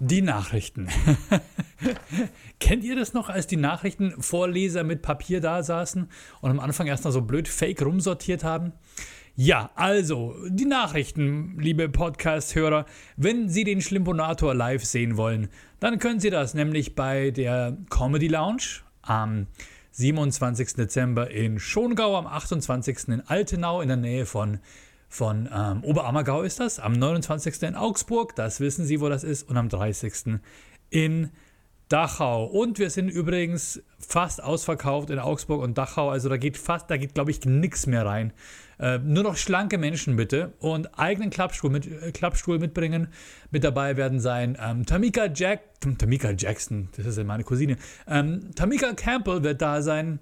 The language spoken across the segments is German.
Die Nachrichten. Kennt ihr das noch, als die Nachrichtenvorleser mit Papier da saßen und am Anfang erst noch so blöd fake rumsortiert haben? Ja, also, die Nachrichten, liebe Podcast-Hörer. Wenn Sie den Schlimponator live sehen wollen, dann können Sie das nämlich bei der Comedy Lounge am 27. Dezember in Schongau, am 28. in Altenau in der Nähe von von ähm, Oberammergau ist das, am 29. in Augsburg, das wissen Sie, wo das ist, und am 30. in Dachau. Und wir sind übrigens fast ausverkauft in Augsburg und Dachau. Also da geht fast, da geht, glaube ich, nichts mehr rein. Äh, nur noch schlanke Menschen bitte und eigenen Klappstuhl, mit, äh, Klappstuhl mitbringen. Mit dabei werden sein ähm, Tamika Jack, Tamika Jackson, das ist ja meine Cousine. Ähm, Tamika Campbell wird da sein.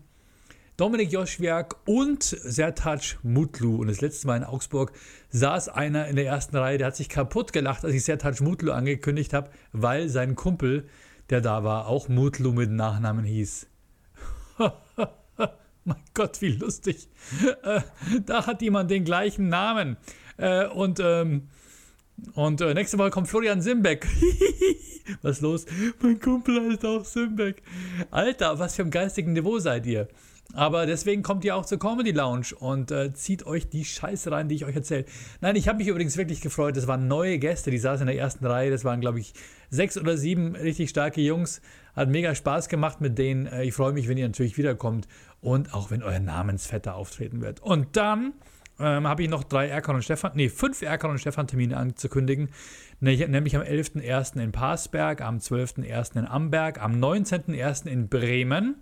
Dominik Joschwiak und Sertac Mutlu. Und das letzte Mal in Augsburg saß einer in der ersten Reihe, der hat sich kaputt gelacht, als ich Sertac Mutlu angekündigt habe, weil sein Kumpel, der da war, auch Mutlu mit Nachnamen hieß. mein Gott, wie lustig. Äh, da hat jemand den gleichen Namen. Äh, und ähm, und äh, nächste Woche kommt Florian Simbeck. was los? Mein Kumpel heißt auch Simbeck. Alter, was für ein geistigen Niveau seid ihr? Aber deswegen kommt ihr auch zur Comedy Lounge und äh, zieht euch die Scheiße rein, die ich euch erzähle. Nein, ich habe mich übrigens wirklich gefreut. Das waren neue Gäste, die saßen in der ersten Reihe. Das waren, glaube ich, sechs oder sieben richtig starke Jungs. Hat mega Spaß gemacht mit denen. Äh, ich freue mich, wenn ihr natürlich wiederkommt und auch wenn euer Namensvetter auftreten wird. Und dann ähm, habe ich noch drei Erkan und Stefan, nee, fünf Erkan und Stefan Termine anzukündigen. Nämlich am 11.01. in Parsberg, am 12.01. in Amberg, am 19.01. in Bremen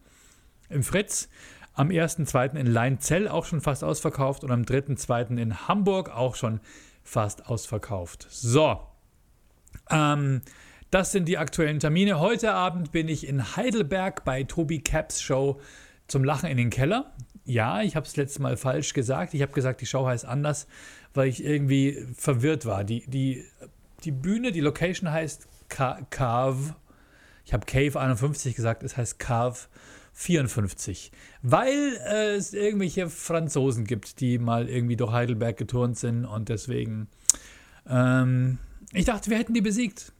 im Fritz, am 1.2. in Leinzell auch schon fast ausverkauft und am 3.2. in Hamburg auch schon fast ausverkauft. So, ähm, das sind die aktuellen Termine. Heute Abend bin ich in Heidelberg bei Tobi Caps Show zum Lachen in den Keller. Ja, ich habe es letztes Mal falsch gesagt. Ich habe gesagt, die Show heißt anders, weil ich irgendwie verwirrt war. Die, die, die Bühne, die Location heißt Cave. Ich habe Cave 51 gesagt, es heißt Cave 54. Weil äh, es irgendwelche Franzosen gibt, die mal irgendwie durch Heidelberg geturnt sind und deswegen. Ähm, ich dachte, wir hätten die besiegt.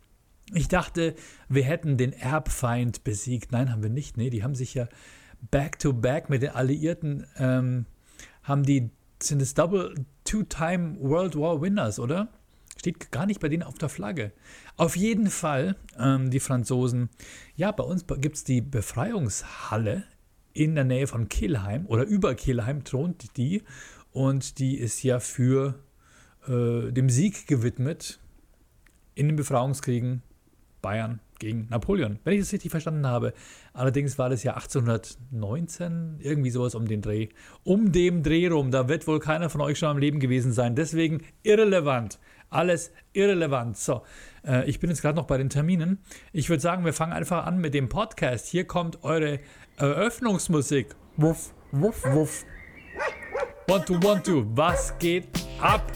Ich dachte, wir hätten den Erbfeind besiegt. Nein, haben wir nicht. Nee, die haben sich ja back-to-back mit den Alliierten, ähm, haben die, sind es Double Two-Time World War Winners, oder? Steht gar nicht bei denen auf der Flagge. Auf jeden Fall, ähm, die Franzosen, ja, bei uns gibt es die Befreiungshalle in der Nähe von Kelheim oder über Kelheim thront die und die ist ja für äh, dem Sieg gewidmet in den Befreiungskriegen Bayern gegen Napoleon, wenn ich das richtig verstanden habe. Allerdings war das ja 1819, irgendwie sowas um den Dreh. Um dem Dreh rum, da wird wohl keiner von euch schon am Leben gewesen sein. Deswegen irrelevant. Alles irrelevant. So, äh, ich bin jetzt gerade noch bei den Terminen. Ich würde sagen, wir fangen einfach an mit dem Podcast. Hier kommt eure Eröffnungsmusik. Wuff, wuff, wuff. One, two, one, two. Was geht ab,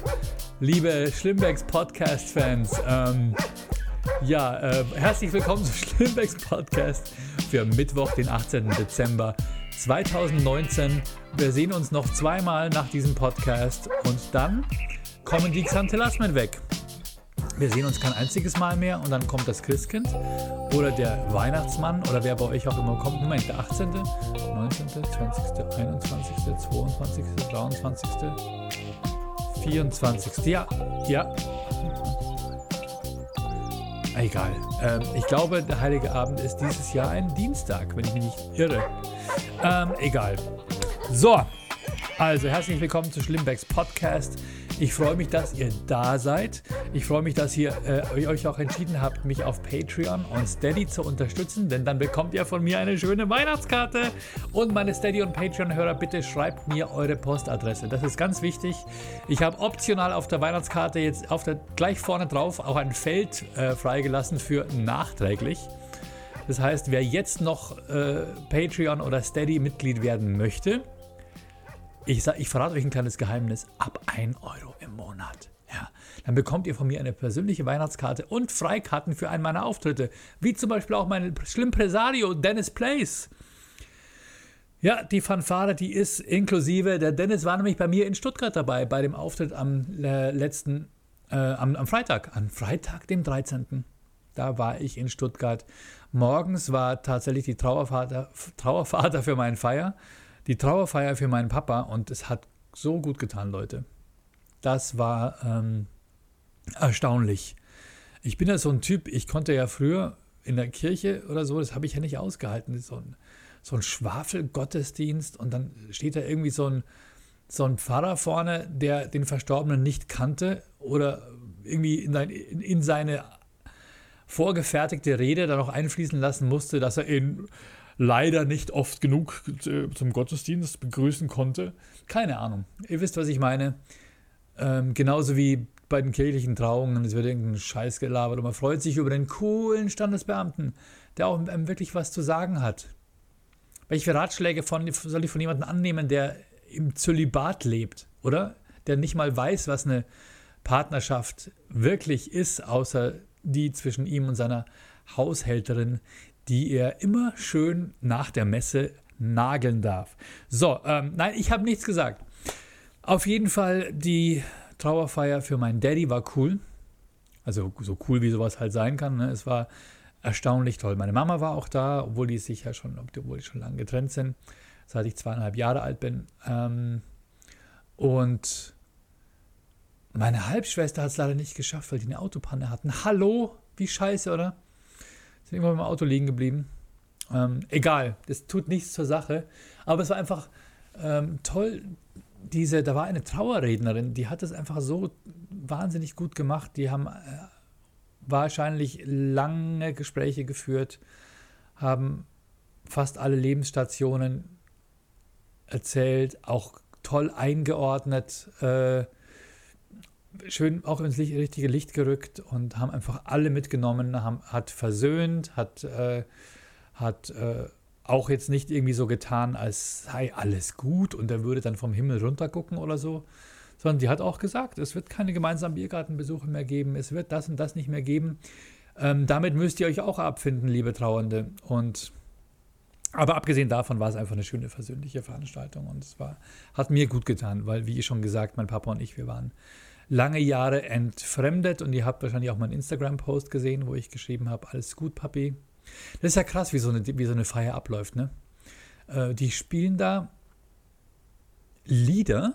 liebe Schlimmbecks Podcast-Fans? Ähm, ja, äh, herzlich willkommen zu Schlimmbecks Podcast für Mittwoch, den 18. Dezember 2019. Wir sehen uns noch zweimal nach diesem Podcast und dann kommen die Xanthelasmen weg. Wir sehen uns kein einziges Mal mehr und dann kommt das Christkind oder der Weihnachtsmann oder wer bei euch auch immer kommt. Moment, der 18., 19., 20., 21., 22., 23., 24. Ja, ja. Egal. Ähm, ich glaube, der Heilige Abend ist dieses Jahr ein Dienstag, wenn ich mich nicht irre. Ähm, egal. So, also herzlich willkommen zu Schlimmbecks Podcast. Ich freue mich, dass ihr da seid. Ich freue mich, dass ihr äh, euch auch entschieden habt, mich auf Patreon und Steady zu unterstützen, denn dann bekommt ihr von mir eine schöne Weihnachtskarte. Und meine Steady und Patreon-Hörer, bitte schreibt mir eure Postadresse. Das ist ganz wichtig. Ich habe optional auf der Weihnachtskarte jetzt auf der, gleich vorne drauf auch ein Feld äh, freigelassen für nachträglich. Das heißt, wer jetzt noch äh, Patreon oder Steady-Mitglied werden möchte, ich, sag, ich verrate euch ein kleines Geheimnis, ab 1 Euro im Monat. Ja, dann bekommt ihr von mir eine persönliche Weihnachtskarte und Freikarten für einen meiner Auftritte, wie zum Beispiel auch mein Schlimmpresario Dennis Place. Ja, die Fanfare, die ist inklusive. Der Dennis war nämlich bei mir in Stuttgart dabei, bei dem Auftritt am äh, letzten, äh, am, am Freitag, am Freitag, dem 13. da war ich in Stuttgart. Morgens war tatsächlich die Trauervater, Trauervater für meinen Feier, die Trauerfeier für meinen Papa und es hat so gut getan, Leute. Das war ähm, erstaunlich. Ich bin ja so ein Typ, ich konnte ja früher in der Kirche oder so, das habe ich ja nicht ausgehalten. So ein, so ein Schwafelgottesdienst und dann steht da irgendwie so ein, so ein Pfarrer vorne, der den Verstorbenen nicht kannte oder irgendwie in, sein, in, in seine vorgefertigte Rede dann noch einfließen lassen musste, dass er ihn leider nicht oft genug äh, zum Gottesdienst begrüßen konnte. Keine Ahnung. Ihr wisst, was ich meine. Ähm, genauso wie bei den kirchlichen Trauungen, es wird irgendein Scheiß gelabert und man freut sich über den coolen Standesbeamten, der auch einem wirklich was zu sagen hat. Welche Ratschläge von, soll ich von jemandem annehmen, der im Zölibat lebt, oder? Der nicht mal weiß, was eine Partnerschaft wirklich ist, außer die zwischen ihm und seiner Haushälterin, die er immer schön nach der Messe nageln darf. So, ähm, nein, ich habe nichts gesagt. Auf jeden Fall, die Trauerfeier für meinen Daddy war cool. Also so cool, wie sowas halt sein kann. Ne? Es war erstaunlich toll. Meine Mama war auch da, obwohl die sich ja schon, obwohl die schon lange getrennt sind, seit ich zweieinhalb Jahre alt bin. Ähm, und meine Halbschwester hat es leider nicht geschafft, weil die eine Autopanne hatten. Hallo? Wie scheiße, oder? Sind immer im Auto liegen geblieben. Ähm, egal, das tut nichts zur Sache. Aber es war einfach ähm, toll, diese, da war eine Trauerrednerin, die hat es einfach so wahnsinnig gut gemacht. Die haben äh, wahrscheinlich lange Gespräche geführt, haben fast alle Lebensstationen erzählt, auch toll eingeordnet. Äh, schön auch ins richtige Licht gerückt und haben einfach alle mitgenommen, haben, hat versöhnt, hat, äh, hat äh, auch jetzt nicht irgendwie so getan, als sei alles gut und er würde dann vom Himmel runtergucken oder so, sondern die hat auch gesagt, es wird keine gemeinsamen Biergartenbesuche mehr geben, es wird das und das nicht mehr geben. Ähm, damit müsst ihr euch auch abfinden, liebe Trauernde. Und aber abgesehen davon war es einfach eine schöne versöhnliche Veranstaltung und es war, hat mir gut getan, weil, wie schon gesagt, mein Papa und ich, wir waren lange Jahre entfremdet und ihr habt wahrscheinlich auch meinen Instagram-Post gesehen, wo ich geschrieben habe, alles gut, Papi. Das ist ja krass, wie so eine, wie so eine Feier abläuft, ne? Äh, die spielen da Lieder,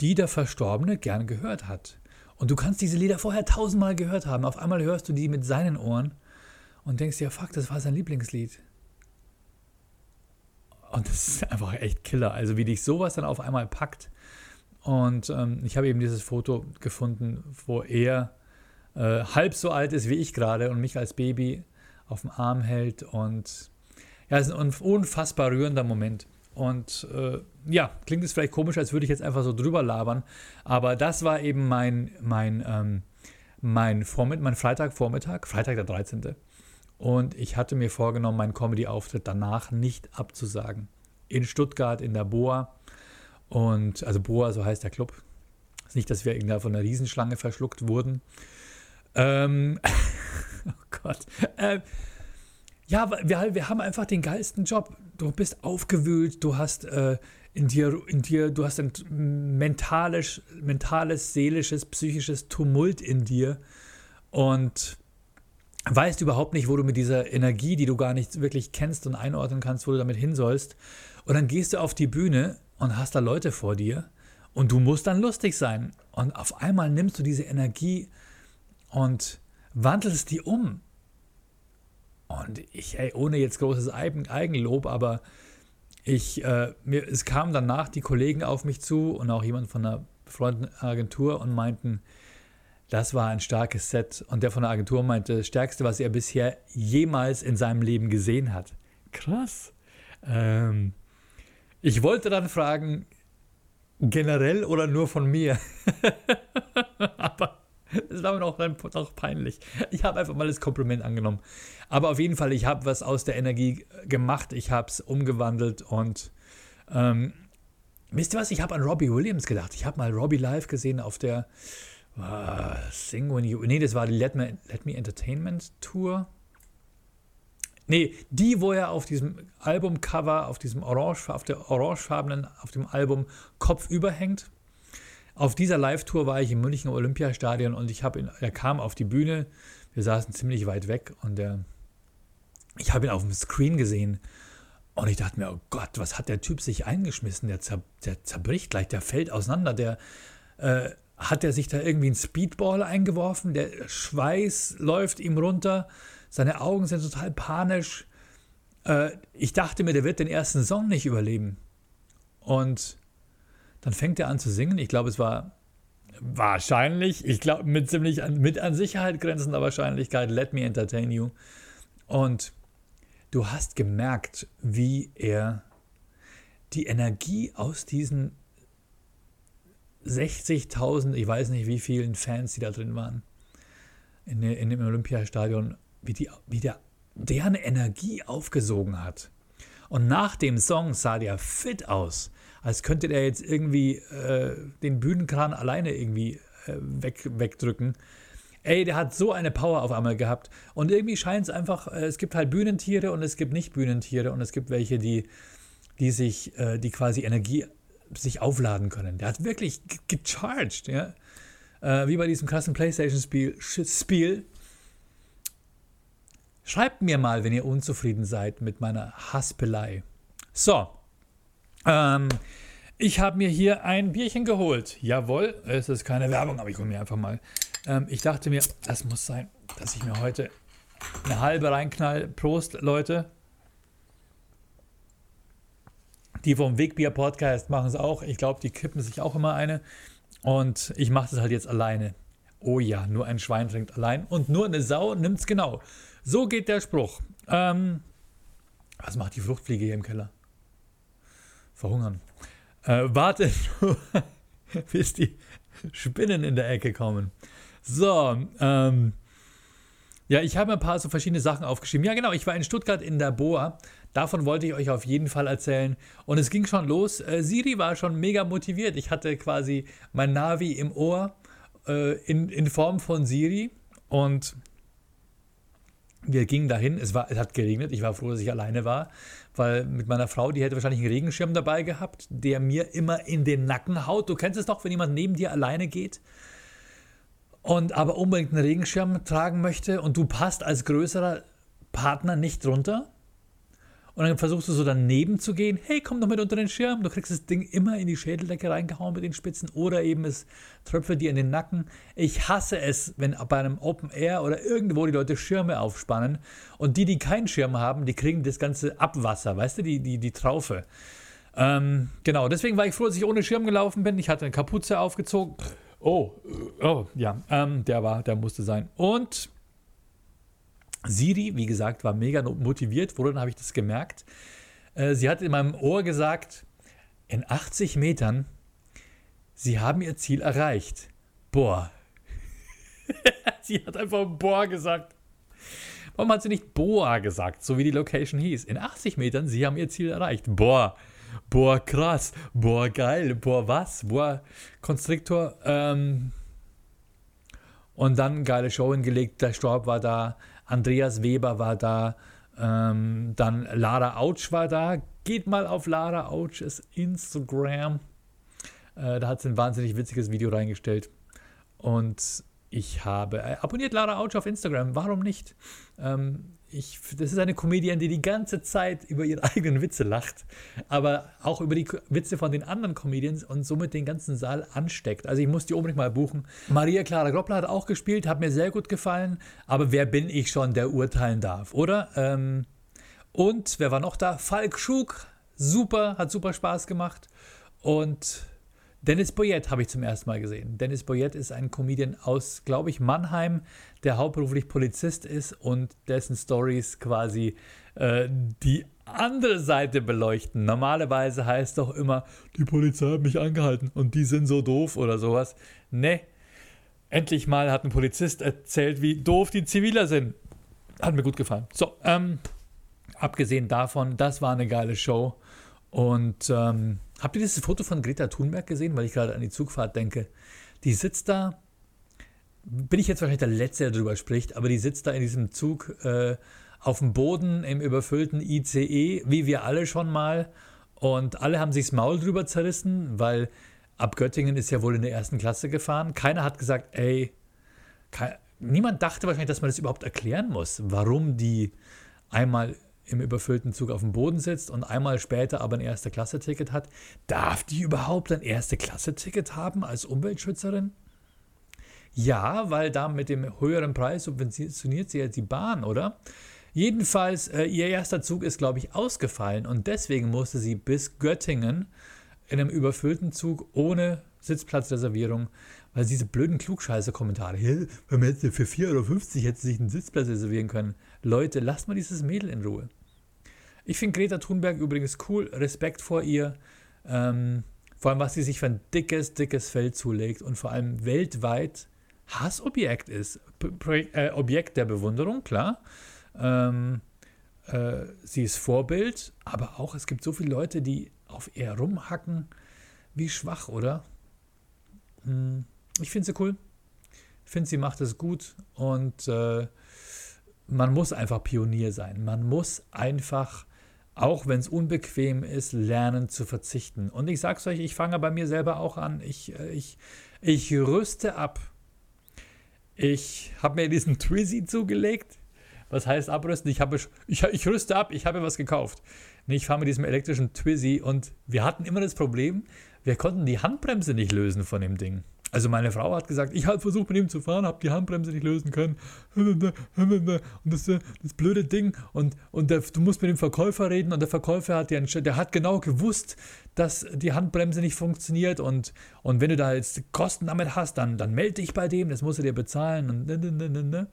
die der Verstorbene gern gehört hat. Und du kannst diese Lieder vorher tausendmal gehört haben. Auf einmal hörst du die mit seinen Ohren und denkst dir, ja, fuck, das war sein Lieblingslied. Und das ist einfach echt Killer. Also wie dich sowas dann auf einmal packt. Und ähm, ich habe eben dieses Foto gefunden, wo er äh, halb so alt ist wie ich gerade und mich als Baby auf dem Arm hält. Und ja, es ist ein unfassbar rührender Moment. Und äh, ja, klingt es vielleicht komisch, als würde ich jetzt einfach so drüber labern. Aber das war eben mein, mein, ähm, mein, Vormitt mein Freitagvormittag, Freitag der 13. Und ich hatte mir vorgenommen, meinen Comedy-Auftritt danach nicht abzusagen. In Stuttgart, in der Boa. Und, also Boa, so heißt der Club. Ist nicht, dass wir irgendwie von einer Riesenschlange verschluckt wurden. Ähm, oh Gott. Ähm, ja, wir, wir haben einfach den geilsten Job. Du bist aufgewühlt, du hast äh, in dir, in dir, du hast ein mentales, mentales, seelisches, psychisches Tumult in dir und weißt überhaupt nicht, wo du mit dieser Energie, die du gar nicht wirklich kennst und einordnen kannst, wo du damit hin sollst. Und dann gehst du auf die Bühne und hast da Leute vor dir und du musst dann lustig sein. Und auf einmal nimmst du diese Energie und wandelst die um. Und ich, ey, ohne jetzt großes Eigenlob, aber ich, äh, mir, es kamen danach die Kollegen auf mich zu und auch jemand von einer befreundeten Agentur und meinten, das war ein starkes Set. Und der von der Agentur meinte, das Stärkste, was er bisher jemals in seinem Leben gesehen hat. Krass. Ähm, ich wollte dann fragen, generell oder nur von mir? Aber es war mir auch dann auch peinlich. Ich habe einfach mal das Kompliment angenommen. Aber auf jeden Fall, ich habe was aus der Energie gemacht. Ich habe es umgewandelt und ähm, wisst ihr was? Ich habe an Robbie Williams gedacht. Ich habe mal Robbie live gesehen auf der uh, Sing When You. Nee, das war die Let Me, Let Me Entertainment Tour. Nee, die, wo er auf diesem Albumcover, auf diesem orange, auf der orangefarbenen, auf dem Album Kopf überhängt. Auf dieser Live-Tour war ich im Münchner Olympiastadion und ich habe ihn, er kam auf die Bühne wir saßen ziemlich weit weg und der, ich habe ihn auf dem Screen gesehen und ich dachte mir, oh Gott, was hat der Typ sich eingeschmissen? Der, zer, der zerbricht gleich, der fällt auseinander, der äh, hat er sich da irgendwie einen Speedball eingeworfen, der Schweiß läuft ihm runter, seine Augen sind total panisch. Äh, ich dachte mir, der wird den ersten Song nicht überleben. Und dann fängt er an zu singen. Ich glaube, es war wahrscheinlich, ich glaube, mit ziemlich an, mit an Sicherheit grenzender Wahrscheinlichkeit, Let Me Entertain You. Und du hast gemerkt, wie er die Energie aus diesen 60.000, ich weiß nicht wie vielen Fans, die da drin waren, in, in dem Olympiastadion, wie, die, wie der deren Energie aufgesogen hat. Und nach dem Song sah der fit aus, als könnte der jetzt irgendwie äh, den Bühnenkran alleine irgendwie äh, weg, wegdrücken. Ey, der hat so eine Power auf einmal gehabt. Und irgendwie scheint es einfach, äh, es gibt halt Bühnentiere und es gibt nicht Bühnentiere und es gibt welche, die, die sich, äh, die quasi Energie sich aufladen können. Der hat wirklich gecharged, ja. Äh, wie bei diesem krassen Playstation-Spiel. Schreibt mir mal, wenn ihr unzufrieden seid mit meiner Haspelei. So. Ähm, ich habe mir hier ein Bierchen geholt. Jawohl, es ist keine Werbung, aber ich hole mir einfach mal. Ähm, ich dachte mir, das muss sein, dass ich mir heute eine halbe reinknall. Prost, Leute. Die vom Wegbier Podcast machen es auch. Ich glaube, die kippen sich auch immer eine. Und ich mache das halt jetzt alleine. Oh ja, nur ein Schwein trinkt allein und nur eine Sau nimmt es genau. So geht der Spruch. Ähm, was macht die Fruchtfliege hier im Keller? Verhungern. Äh, warte nur, bis die Spinnen in der Ecke kommen. So, ähm, ja, ich habe ein paar so verschiedene Sachen aufgeschrieben. Ja, genau, ich war in Stuttgart in der Boa Davon wollte ich euch auf jeden Fall erzählen. Und es ging schon los. Äh, Siri war schon mega motiviert. Ich hatte quasi mein Navi im Ohr äh, in, in Form von Siri. Und wir gingen dahin. Es, war, es hat geregnet. Ich war froh, dass ich alleine war. Weil mit meiner Frau, die hätte wahrscheinlich einen Regenschirm dabei gehabt, der mir immer in den Nacken haut. Du kennst es doch, wenn jemand neben dir alleine geht und aber unbedingt einen Regenschirm tragen möchte und du passt als größerer Partner nicht drunter und dann versuchst du so daneben zu gehen. Hey, komm doch mit unter den Schirm. Du kriegst das Ding immer in die Schädeldecke reingehauen mit den Spitzen oder eben es tröpfelt dir in den Nacken. Ich hasse es, wenn bei einem Open Air oder irgendwo die Leute Schirme aufspannen und die, die keinen Schirm haben, die kriegen das ganze Abwasser, weißt du, die, die, die Traufe. Ähm, genau, deswegen war ich froh, dass ich ohne Schirm gelaufen bin. Ich hatte eine Kapuze aufgezogen. Oh, oh, ja, ähm, der war, der musste sein. Und Siri, wie gesagt, war mega motiviert. Woran habe ich das gemerkt? Äh, sie hat in meinem Ohr gesagt, in 80 Metern, sie haben ihr Ziel erreicht. Boah. sie hat einfach Boah gesagt. Warum hat sie nicht Boa gesagt, so wie die Location hieß? In 80 Metern, sie haben ihr Ziel erreicht. Boah. Boah, krass. Boah, geil. Boah, was? Boah, Konstriktor. Ähm, und dann geile Show hingelegt. Der Storb war da. Andreas Weber war da, ähm, dann Lara Autsch war da. Geht mal auf Lara Autsch's Instagram. Äh, da hat sie ein wahnsinnig witziges Video reingestellt. Und ich habe äh, abonniert Lara Autsch auf Instagram. Warum nicht? Ähm, ich, das ist eine Comedian, die die ganze Zeit über ihre eigenen Witze lacht, aber auch über die Witze von den anderen Comedians und somit den ganzen Saal ansteckt. Also ich muss die unbedingt mal buchen. Maria Clara Groppler hat auch gespielt, hat mir sehr gut gefallen, aber wer bin ich schon, der urteilen darf, oder? Ähm, und wer war noch da? Falk Schug, super, hat super Spaß gemacht. Und Dennis Boyett habe ich zum ersten Mal gesehen. Dennis Boyett ist ein Comedian aus, glaube ich, Mannheim, der hauptberuflich Polizist ist und dessen Stories quasi äh, die andere Seite beleuchten. Normalerweise heißt doch immer, die Polizei hat mich angehalten und die sind so doof oder sowas. Ne, endlich mal hat ein Polizist erzählt, wie doof die Ziviler sind. Hat mir gut gefallen. So, ähm, abgesehen davon, das war eine geile Show. Und ähm, habt ihr dieses Foto von Greta Thunberg gesehen, weil ich gerade an die Zugfahrt denke? Die sitzt da, bin ich jetzt wahrscheinlich der Letzte, der darüber spricht, aber die sitzt da in diesem Zug äh, auf dem Boden im überfüllten ICE, wie wir alle schon mal. Und alle haben sich das Maul drüber zerrissen, weil ab Göttingen ist ja wohl in der ersten Klasse gefahren. Keiner hat gesagt, ey, niemand dachte wahrscheinlich, dass man das überhaupt erklären muss, warum die einmal im überfüllten Zug auf dem Boden sitzt und einmal später aber ein Erste-Klasse-Ticket hat. Darf die überhaupt ein Erste-Klasse-Ticket haben als Umweltschützerin? Ja, weil da mit dem höheren Preis subventioniert sie ja die Bahn, oder? Jedenfalls, äh, ihr erster Zug ist, glaube ich, ausgefallen und deswegen musste sie bis Göttingen in einem überfüllten Zug ohne Sitzplatzreservierung, weil diese blöden Klugscheiße-Kommentare, wenn man jetzt für 4,50 Euro hätte sich einen Sitzplatz reservieren können. Leute, lasst mal dieses Mädel in Ruhe. Ich finde Greta Thunberg übrigens cool, Respekt vor ihr. Ähm, vor allem, was sie sich für ein dickes, dickes Feld zulegt und vor allem weltweit Hassobjekt ist. P äh, Objekt der Bewunderung, klar. Ähm, äh, sie ist Vorbild, aber auch es gibt so viele Leute, die auf ihr rumhacken. Wie schwach, oder? Hm, ich finde sie cool. Ich finde, sie macht es gut und äh, man muss einfach Pionier sein. Man muss einfach, auch wenn es unbequem ist, lernen zu verzichten. Und ich sage es euch, ich fange bei mir selber auch an. Ich, äh, ich, ich rüste ab. Ich habe mir diesen Twizy zugelegt. Was heißt abrüsten? Ich, habe, ich, ich rüste ab, ich habe was gekauft. Ich fahre mit diesem elektrischen Twizy und wir hatten immer das Problem, wir konnten die Handbremse nicht lösen von dem Ding. Also meine Frau hat gesagt, ich habe versucht mit ihm zu fahren, habe die Handbremse nicht lösen können. Und das, das blöde Ding. Und, und der, du musst mit dem Verkäufer reden und der Verkäufer hat dir der hat genau gewusst, dass die Handbremse nicht funktioniert. Und, und wenn du da jetzt Kosten damit hast, dann, dann melde dich bei dem, das musst du dir bezahlen. Und, ne, ne, ne,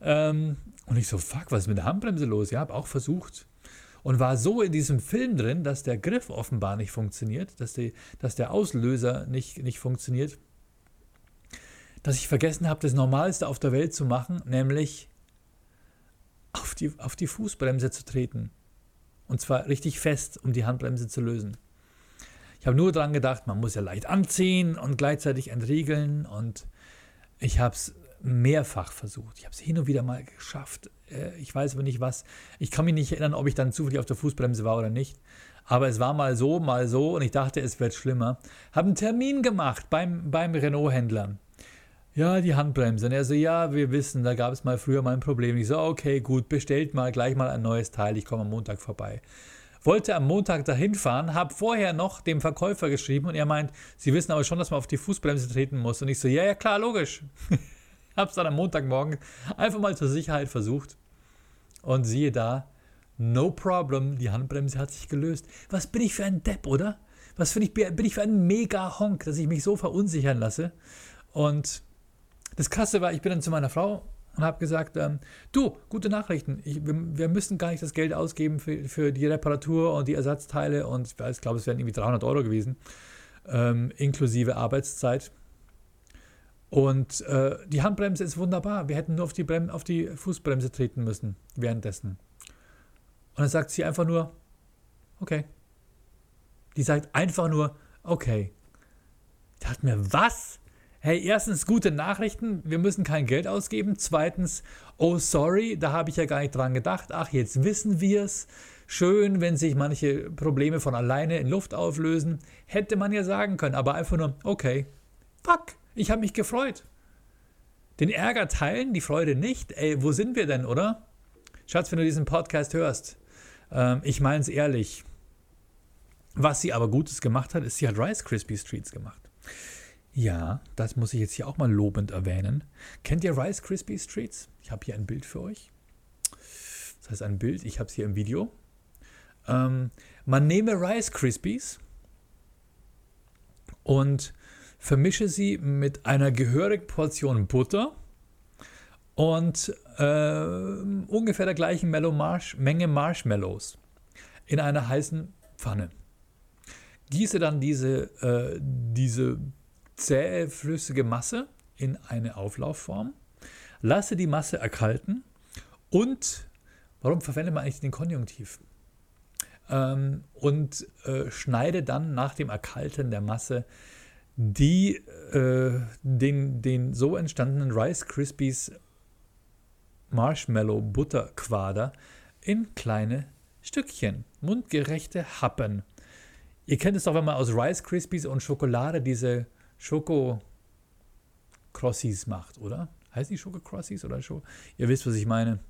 ähm, und ich so, fuck, was ist mit der Handbremse los? Ja, habe auch versucht und war so in diesem Film drin, dass der Griff offenbar nicht funktioniert, dass, die, dass der Auslöser nicht, nicht funktioniert, dass ich vergessen habe, das Normalste auf der Welt zu machen, nämlich auf die, auf die Fußbremse zu treten. Und zwar richtig fest, um die Handbremse zu lösen. Ich habe nur daran gedacht, man muss ja leicht anziehen und gleichzeitig entriegeln. Und ich habe es mehrfach versucht. Ich habe es hin und wieder mal geschafft. Äh, ich weiß aber nicht was. Ich kann mich nicht erinnern, ob ich dann zufällig auf der Fußbremse war oder nicht. Aber es war mal so, mal so und ich dachte, es wird schlimmer. Habe einen Termin gemacht beim, beim Renault-Händler. Ja, die Handbremse. Und er so, ja, wir wissen, da gab es mal früher mal ein Problem. Ich so, okay, gut, bestellt mal gleich mal ein neues Teil. Ich komme am Montag vorbei. Wollte am Montag dahin fahren, habe vorher noch dem Verkäufer geschrieben und er meint, Sie wissen aber schon, dass man auf die Fußbremse treten muss. Und ich so, ja, ja, klar, logisch. habe es dann am Montagmorgen einfach mal zur Sicherheit versucht. Und siehe da, no problem, die Handbremse hat sich gelöst. Was bin ich für ein Depp, oder? Was ich, bin ich für ein Mega-Honk, dass ich mich so verunsichern lasse. Und das Krasse war, ich bin dann zu meiner Frau und habe gesagt, ähm, du, gute Nachrichten, ich, wir, müssen gar nicht das Geld ausgeben für, für die Reparatur und die Ersatzteile und ich glaube, es wären irgendwie 300 Euro gewesen, ähm, inklusive Arbeitszeit. Und äh, die Handbremse ist wunderbar. Wir hätten nur auf die, Brem auf die Fußbremse treten müssen währenddessen. Und dann sagt sie einfach nur, okay. Die sagt einfach nur, okay. Ich dachte mir, was? Hey, erstens gute Nachrichten, wir müssen kein Geld ausgeben. Zweitens, oh sorry, da habe ich ja gar nicht dran gedacht. Ach, jetzt wissen wir es. Schön, wenn sich manche Probleme von alleine in Luft auflösen. Hätte man ja sagen können, aber einfach nur, okay, fuck. Ich habe mich gefreut. Den Ärger teilen, die Freude nicht. Ey, wo sind wir denn, oder? Schatz, wenn du diesen Podcast hörst, ähm, ich meine es ehrlich. Was sie aber Gutes gemacht hat, ist, sie hat Rice Krispie Streets gemacht. Ja, das muss ich jetzt hier auch mal lobend erwähnen. Kennt ihr Rice Krispie Streets? Ich habe hier ein Bild für euch. Das heißt ein Bild, ich habe es hier im Video. Ähm, man nehme Rice Krispies und vermische sie mit einer gehörigen Portion Butter und äh, ungefähr der gleichen Marsh Menge Marshmallows in einer heißen Pfanne. Gieße dann diese, äh, diese zähe, flüssige Masse in eine Auflaufform, lasse die Masse erkalten und, warum verwendet man eigentlich den Konjunktiv? Ähm, und äh, schneide dann nach dem Erkalten der Masse die äh, den, den so entstandenen Rice Krispies Marshmallow Butter Quader in kleine Stückchen, mundgerechte Happen. Ihr kennt es doch, wenn man aus Rice Krispies und Schokolade diese Schoko Crossies macht, oder? Heißt die Schoko Crossies oder Schoko? Ihr wisst, was ich meine.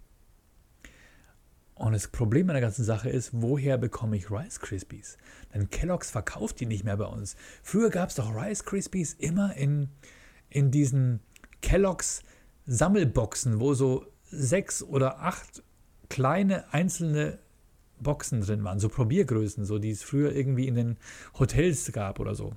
Und das Problem an der ganzen Sache ist, woher bekomme ich Rice Krispies? Denn Kellogg's verkauft die nicht mehr bei uns. Früher gab es doch Rice Krispies immer in, in diesen Kellogg's Sammelboxen, wo so sechs oder acht kleine einzelne Boxen drin waren, so Probiergrößen, so die es früher irgendwie in den Hotels gab oder so.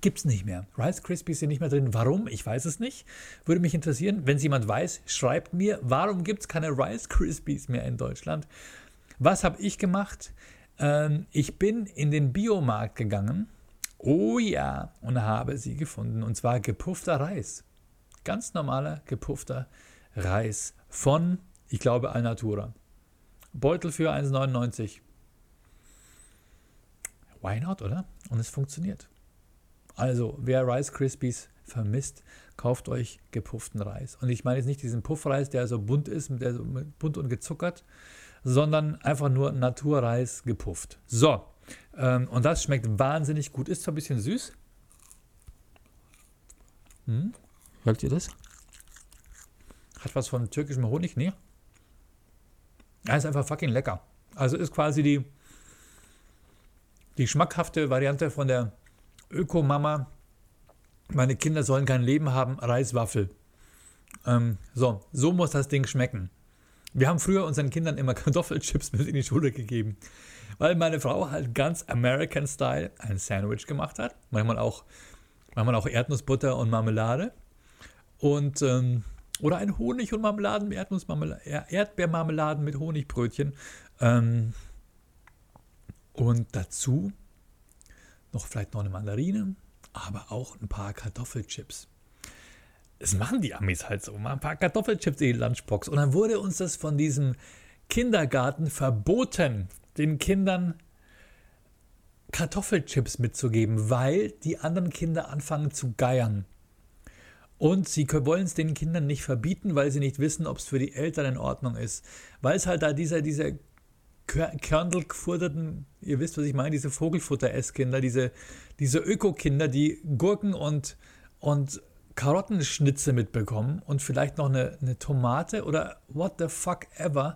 Gibt es nicht mehr. Rice Krispies sind nicht mehr drin. Warum? Ich weiß es nicht. Würde mich interessieren. Wenn es jemand weiß, schreibt mir, warum gibt es keine Rice Krispies mehr in Deutschland? Was habe ich gemacht? Ähm, ich bin in den Biomarkt gegangen. Oh ja, und habe sie gefunden. Und zwar gepuffter Reis. Ganz normaler gepuffter Reis von, ich glaube, Alnatura. Beutel für 1,99. Why not, oder? Und es funktioniert. Also, wer Rice Krispies vermisst, kauft euch gepufften Reis. Und ich meine jetzt nicht diesen Puffreis, der so bunt ist, der so bunt und gezuckert, sondern einfach nur Naturreis gepufft. So, ähm, und das schmeckt wahnsinnig gut. Ist zwar ein bisschen süß. Hm? Hört ihr das? Hat was von türkischem Honig? Nee. Ja, ist einfach fucking lecker. Also ist quasi die, die schmackhafte Variante von der Öko-Mama, meine Kinder sollen kein Leben haben, Reiswaffel. Ähm, so, so muss das Ding schmecken. Wir haben früher unseren Kindern immer Kartoffelchips mit in die Schule gegeben, weil meine Frau halt ganz American Style ein Sandwich gemacht hat. Manchmal auch, manchmal auch Erdnussbutter und Marmelade. Und, ähm, oder ein Honig- und Marmeladen, Erdbeermarmeladen mit Honigbrötchen. Ähm, und dazu noch vielleicht noch eine Mandarine, aber auch ein paar Kartoffelchips. Das machen die Amis halt so, mal ein paar Kartoffelchips in die Lunchbox. Und dann wurde uns das von diesem Kindergarten verboten, den Kindern Kartoffelchips mitzugeben, weil die anderen Kinder anfangen zu geiern. Und sie wollen es den Kindern nicht verbieten, weil sie nicht wissen, ob es für die Eltern in Ordnung ist. Weil es halt da dieser, dieser Körndelgefutterten, ihr wisst, was ich meine, diese Vogelfutter-Esskinder, diese, diese Öko-Kinder, die Gurken und, und Karottenschnitze mitbekommen und vielleicht noch eine, eine Tomate oder what the fuck ever.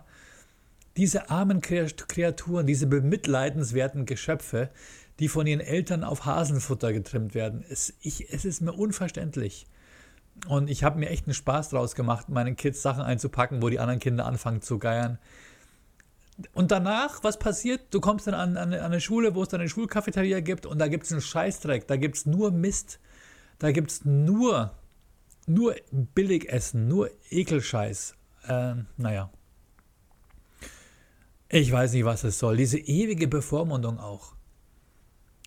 Diese armen Kreaturen, diese bemitleidenswerten Geschöpfe, die von ihren Eltern auf Hasenfutter getrimmt werden. Es, ich, es ist mir unverständlich. Und ich habe mir echt einen Spaß draus gemacht, meinen Kids Sachen einzupacken, wo die anderen Kinder anfangen zu geiern und danach, was passiert? Du kommst dann an, an, an eine Schule, wo es dann eine Schulcafeteria gibt und da gibt es einen Scheißdreck, da gibt es nur Mist, da gibt es nur, nur Billigessen, nur Ekelscheiß. Ähm, naja. Ich weiß nicht, was es soll. Diese ewige Bevormundung auch.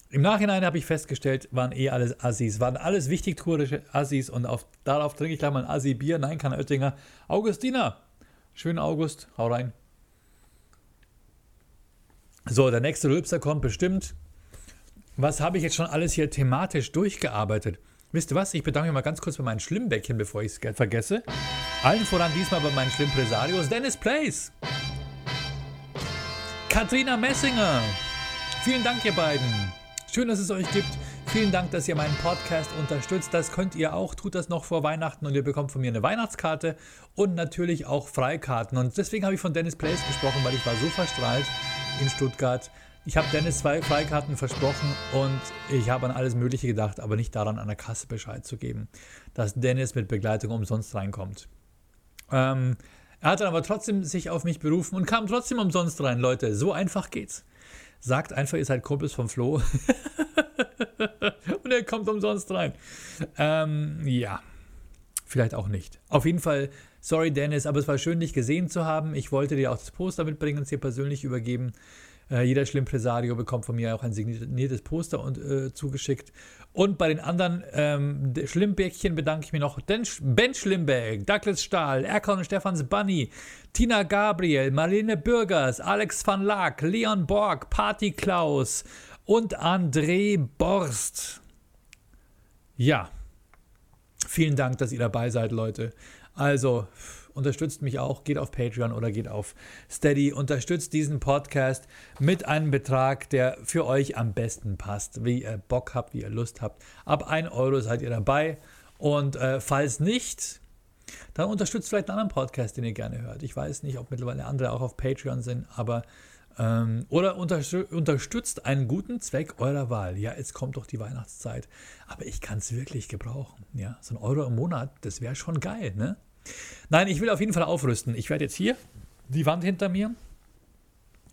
Im Nachhinein habe ich festgestellt, waren eh alles Assis, waren alles wichtigtuerische Assis und auf, darauf trinke ich gleich mal ein Assi-Bier. Nein, kein Oettinger. Augustina. Schönen August, hau rein. So, der nächste Rülpser kommt bestimmt. Was habe ich jetzt schon alles hier thematisch durchgearbeitet? Wisst ihr was? Ich bedanke mich mal ganz kurz bei meinen Schlimmbäckchen, bevor ich es vergesse. Allen voran diesmal bei meinen Schlimmpresarios. Dennis Place. Katrina Messinger. Vielen Dank, ihr beiden. Schön, dass es euch gibt. Vielen Dank, dass ihr meinen Podcast unterstützt. Das könnt ihr auch. Tut das noch vor Weihnachten und ihr bekommt von mir eine Weihnachtskarte und natürlich auch Freikarten. Und deswegen habe ich von Dennis Place gesprochen, weil ich war so verstrahlt in Stuttgart. Ich habe Dennis zwei Freikarten versprochen und ich habe an alles Mögliche gedacht, aber nicht daran, an der Kasse Bescheid zu geben, dass Dennis mit Begleitung umsonst reinkommt. Ähm, er hat dann aber trotzdem sich auf mich berufen und kam trotzdem umsonst rein, Leute. So einfach geht's. Sagt einfach, ihr seid Kumpels vom Flo. und er kommt umsonst rein. Ähm, ja, vielleicht auch nicht. Auf jeden Fall Sorry, Dennis, aber es war schön, dich gesehen zu haben. Ich wollte dir auch das Poster mitbringen und es dir persönlich übergeben. Äh, jeder Schlimmpresario bekommt von mir auch ein signiertes Poster und, äh, zugeschickt. Und bei den anderen ähm, Schlimmbäckchen bedanke ich mich noch. Ben Schlimberg, Douglas Stahl, Erkan und Stefans Bunny, Tina Gabriel, Marlene Bürgers, Alex van Laak, Leon Borg, Party Klaus und André Borst. Ja, vielen Dank, dass ihr dabei seid, Leute. Also unterstützt mich auch, geht auf Patreon oder geht auf Steady, unterstützt diesen Podcast mit einem Betrag, der für euch am besten passt, wie ihr Bock habt, wie ihr Lust habt. Ab 1 Euro seid ihr dabei Und äh, falls nicht, dann unterstützt vielleicht einen anderen Podcast, den ihr gerne hört. Ich weiß nicht, ob mittlerweile andere auch auf Patreon sind, aber ähm, oder unterstützt einen guten Zweck eurer Wahl. Ja, es kommt doch die Weihnachtszeit, aber ich kann es wirklich gebrauchen. Ja, so ein Euro im Monat, das wäre schon geil, ne? Nein, ich will auf jeden Fall aufrüsten. Ich werde jetzt hier die Wand hinter mir.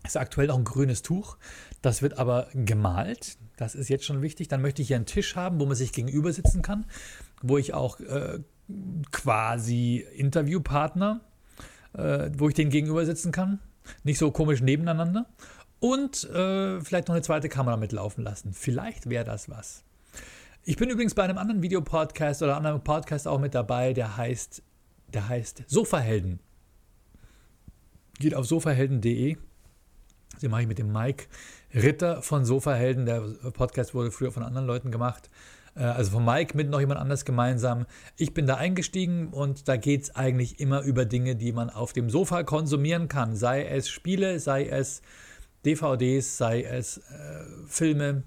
Ist aktuell noch ein grünes Tuch. Das wird aber gemalt. Das ist jetzt schon wichtig. Dann möchte ich hier einen Tisch haben, wo man sich gegenüber sitzen kann, wo ich auch äh, quasi Interviewpartner, äh, wo ich den gegenüber sitzen kann. Nicht so komisch nebeneinander. Und äh, vielleicht noch eine zweite Kamera mitlaufen lassen. Vielleicht wäre das was. Ich bin übrigens bei einem anderen Videopodcast oder anderen Podcast auch mit dabei, der heißt, der heißt Sofahelden. Geht auf sofahelden.de. Den mache ich mit dem Mike Ritter von Sofahelden. Der Podcast wurde früher von anderen Leuten gemacht. Äh, also von Mike mit noch jemand anders gemeinsam. Ich bin da eingestiegen und da geht es eigentlich immer über Dinge, die man auf dem Sofa konsumieren kann. Sei es Spiele, sei es DVDs, sei es äh, Filme,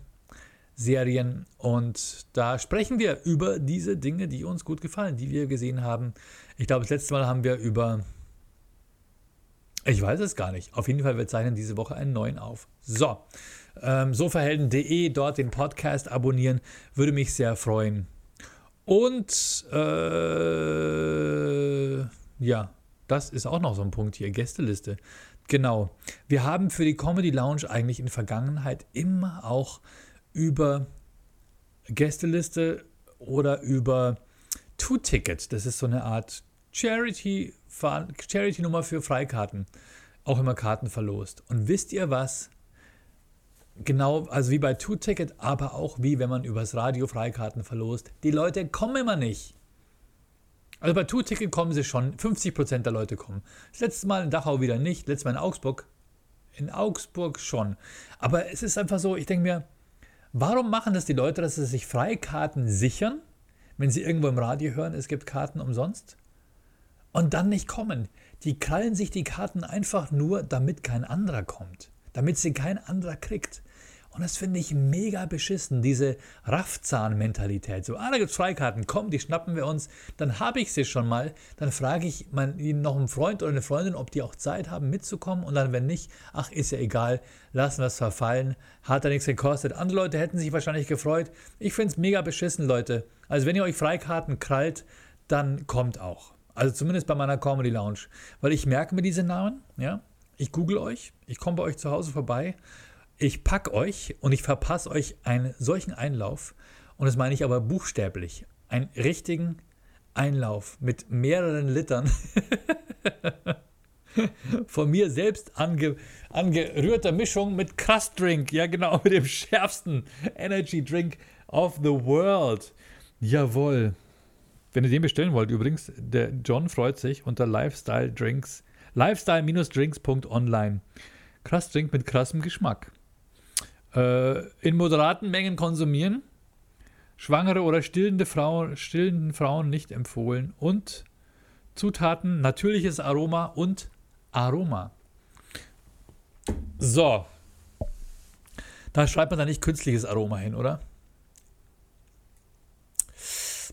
Serien. Und da sprechen wir über diese Dinge, die uns gut gefallen, die wir gesehen haben. Ich glaube, das letzte Mal haben wir über. Ich weiß es gar nicht. Auf jeden Fall, wir zeichnen diese Woche einen neuen auf. So ähm, sofahelden.de, dort den Podcast abonnieren, würde mich sehr freuen. Und äh, ja, das ist auch noch so ein Punkt hier, Gästeliste. Genau. Wir haben für die Comedy Lounge eigentlich in Vergangenheit immer auch über Gästeliste oder über Two-Ticket, das ist so eine Art Charity, Charity-Nummer für Freikarten, auch immer Karten verlost. Und wisst ihr was? Genau, also wie bei Two-Ticket, aber auch wie wenn man übers Radio Freikarten verlost. Die Leute kommen immer nicht. Also bei Two-Ticket kommen sie schon, 50% der Leute kommen. Das letzte Mal in Dachau wieder nicht, letztes Mal in Augsburg. In Augsburg schon. Aber es ist einfach so, ich denke mir, warum machen das die Leute, dass sie sich Freikarten sichern, wenn sie irgendwo im Radio hören, es gibt Karten umsonst? Und dann nicht kommen. Die krallen sich die Karten einfach nur, damit kein anderer kommt. Damit sie kein anderer kriegt. Und das finde ich mega beschissen, diese Raffzahn-Mentalität. So, ah, da gibt es Freikarten, komm, die schnappen wir uns, dann habe ich sie schon mal, dann frage ich mein, noch einen Freund oder eine Freundin, ob die auch Zeit haben mitzukommen und dann, wenn nicht, ach, ist ja egal, lassen wir es verfallen, hat ja nichts gekostet. Andere Leute hätten sich wahrscheinlich gefreut. Ich finde es mega beschissen, Leute. Also wenn ihr euch Freikarten krallt, dann kommt auch. Also zumindest bei meiner Comedy Lounge. Weil ich merke mir diese Namen, ja, ich google euch, ich komme bei euch zu Hause vorbei ich packe euch und ich verpasse euch einen solchen Einlauf, und das meine ich aber buchstäblich, einen richtigen Einlauf mit mehreren Litern von mir selbst ange, angerührter Mischung mit Drink, ja genau, mit dem schärfsten Energy Drink of the world. Jawohl. Wenn ihr den bestellen wollt, übrigens, der John freut sich unter Lifestyle Drinks, lifestyle-drinks.online. Krass Drink mit krassem Geschmack. Äh, in moderaten Mengen konsumieren. Schwangere oder stillende Frauen, stillenden Frauen nicht empfohlen. Und Zutaten, natürliches Aroma und Aroma. So. Da schreibt man da nicht künstliches Aroma hin, oder?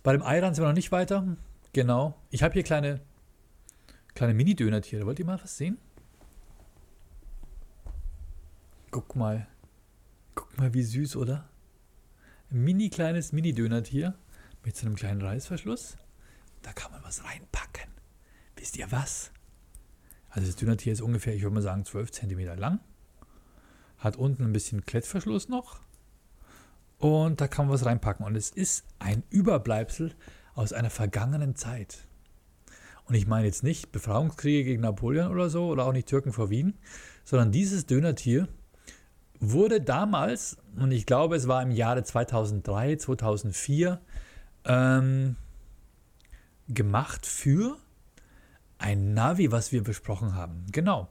Bei dem Eiran sind wir noch nicht weiter. Genau. Ich habe hier kleine, kleine Mini-Döner-Tiere. Wollt ihr mal was sehen? Guck mal. Mal, wie süß, oder? Ein mini kleines Mini-Dönertier mit so einem kleinen Reißverschluss. Da kann man was reinpacken. Wisst ihr was? Also das Dönertier ist ungefähr, ich würde mal sagen, 12 cm lang. Hat unten ein bisschen Klettverschluss noch. Und da kann man was reinpacken. Und es ist ein Überbleibsel aus einer vergangenen Zeit. Und ich meine jetzt nicht Befreiungskriege gegen Napoleon oder so, oder auch nicht Türken vor Wien, sondern dieses Dönertier wurde damals, und ich glaube, es war im Jahre 2003, 2004, ähm, gemacht für ein Navi, was wir besprochen haben. Genau.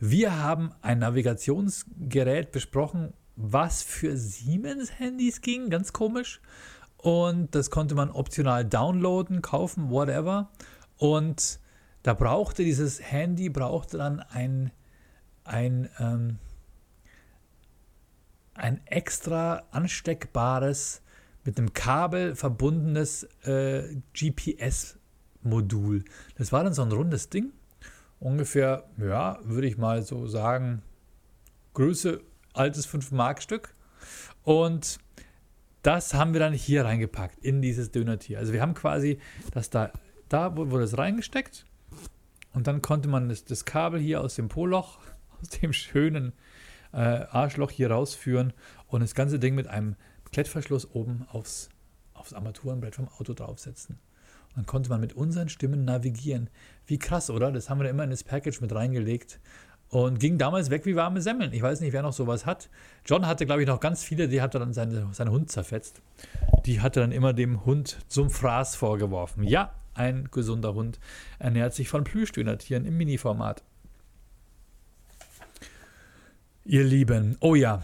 Wir haben ein Navigationsgerät besprochen, was für Siemens-Handys ging, ganz komisch. Und das konnte man optional downloaden, kaufen, whatever. Und da brauchte dieses Handy, brauchte dann ein, ein ähm, ein extra ansteckbares, mit einem Kabel verbundenes äh, GPS-Modul. Das war dann so ein rundes Ding. Ungefähr, ja, würde ich mal so sagen, Größe altes 5-Mark-Stück. Und das haben wir dann hier reingepackt in dieses Dönertier. Also wir haben quasi das da, da wurde es reingesteckt und dann konnte man das, das Kabel hier aus dem Poloch, aus dem schönen äh, Arschloch hier rausführen und das ganze Ding mit einem Klettverschluss oben aufs, aufs Armaturenbrett vom Auto draufsetzen. Und dann konnte man mit unseren Stimmen navigieren. Wie krass, oder? Das haben wir da immer in das Package mit reingelegt und ging damals weg wie warme Semmeln. Ich weiß nicht, wer noch sowas hat. John hatte, glaube ich, noch ganz viele, die hatte dann seine, seinen Hund zerfetzt. Die hatte dann immer dem Hund zum Fraß vorgeworfen. Ja, ein gesunder Hund ernährt sich von Plüschdönertieren im Mini-Format. Ihr Lieben, oh ja,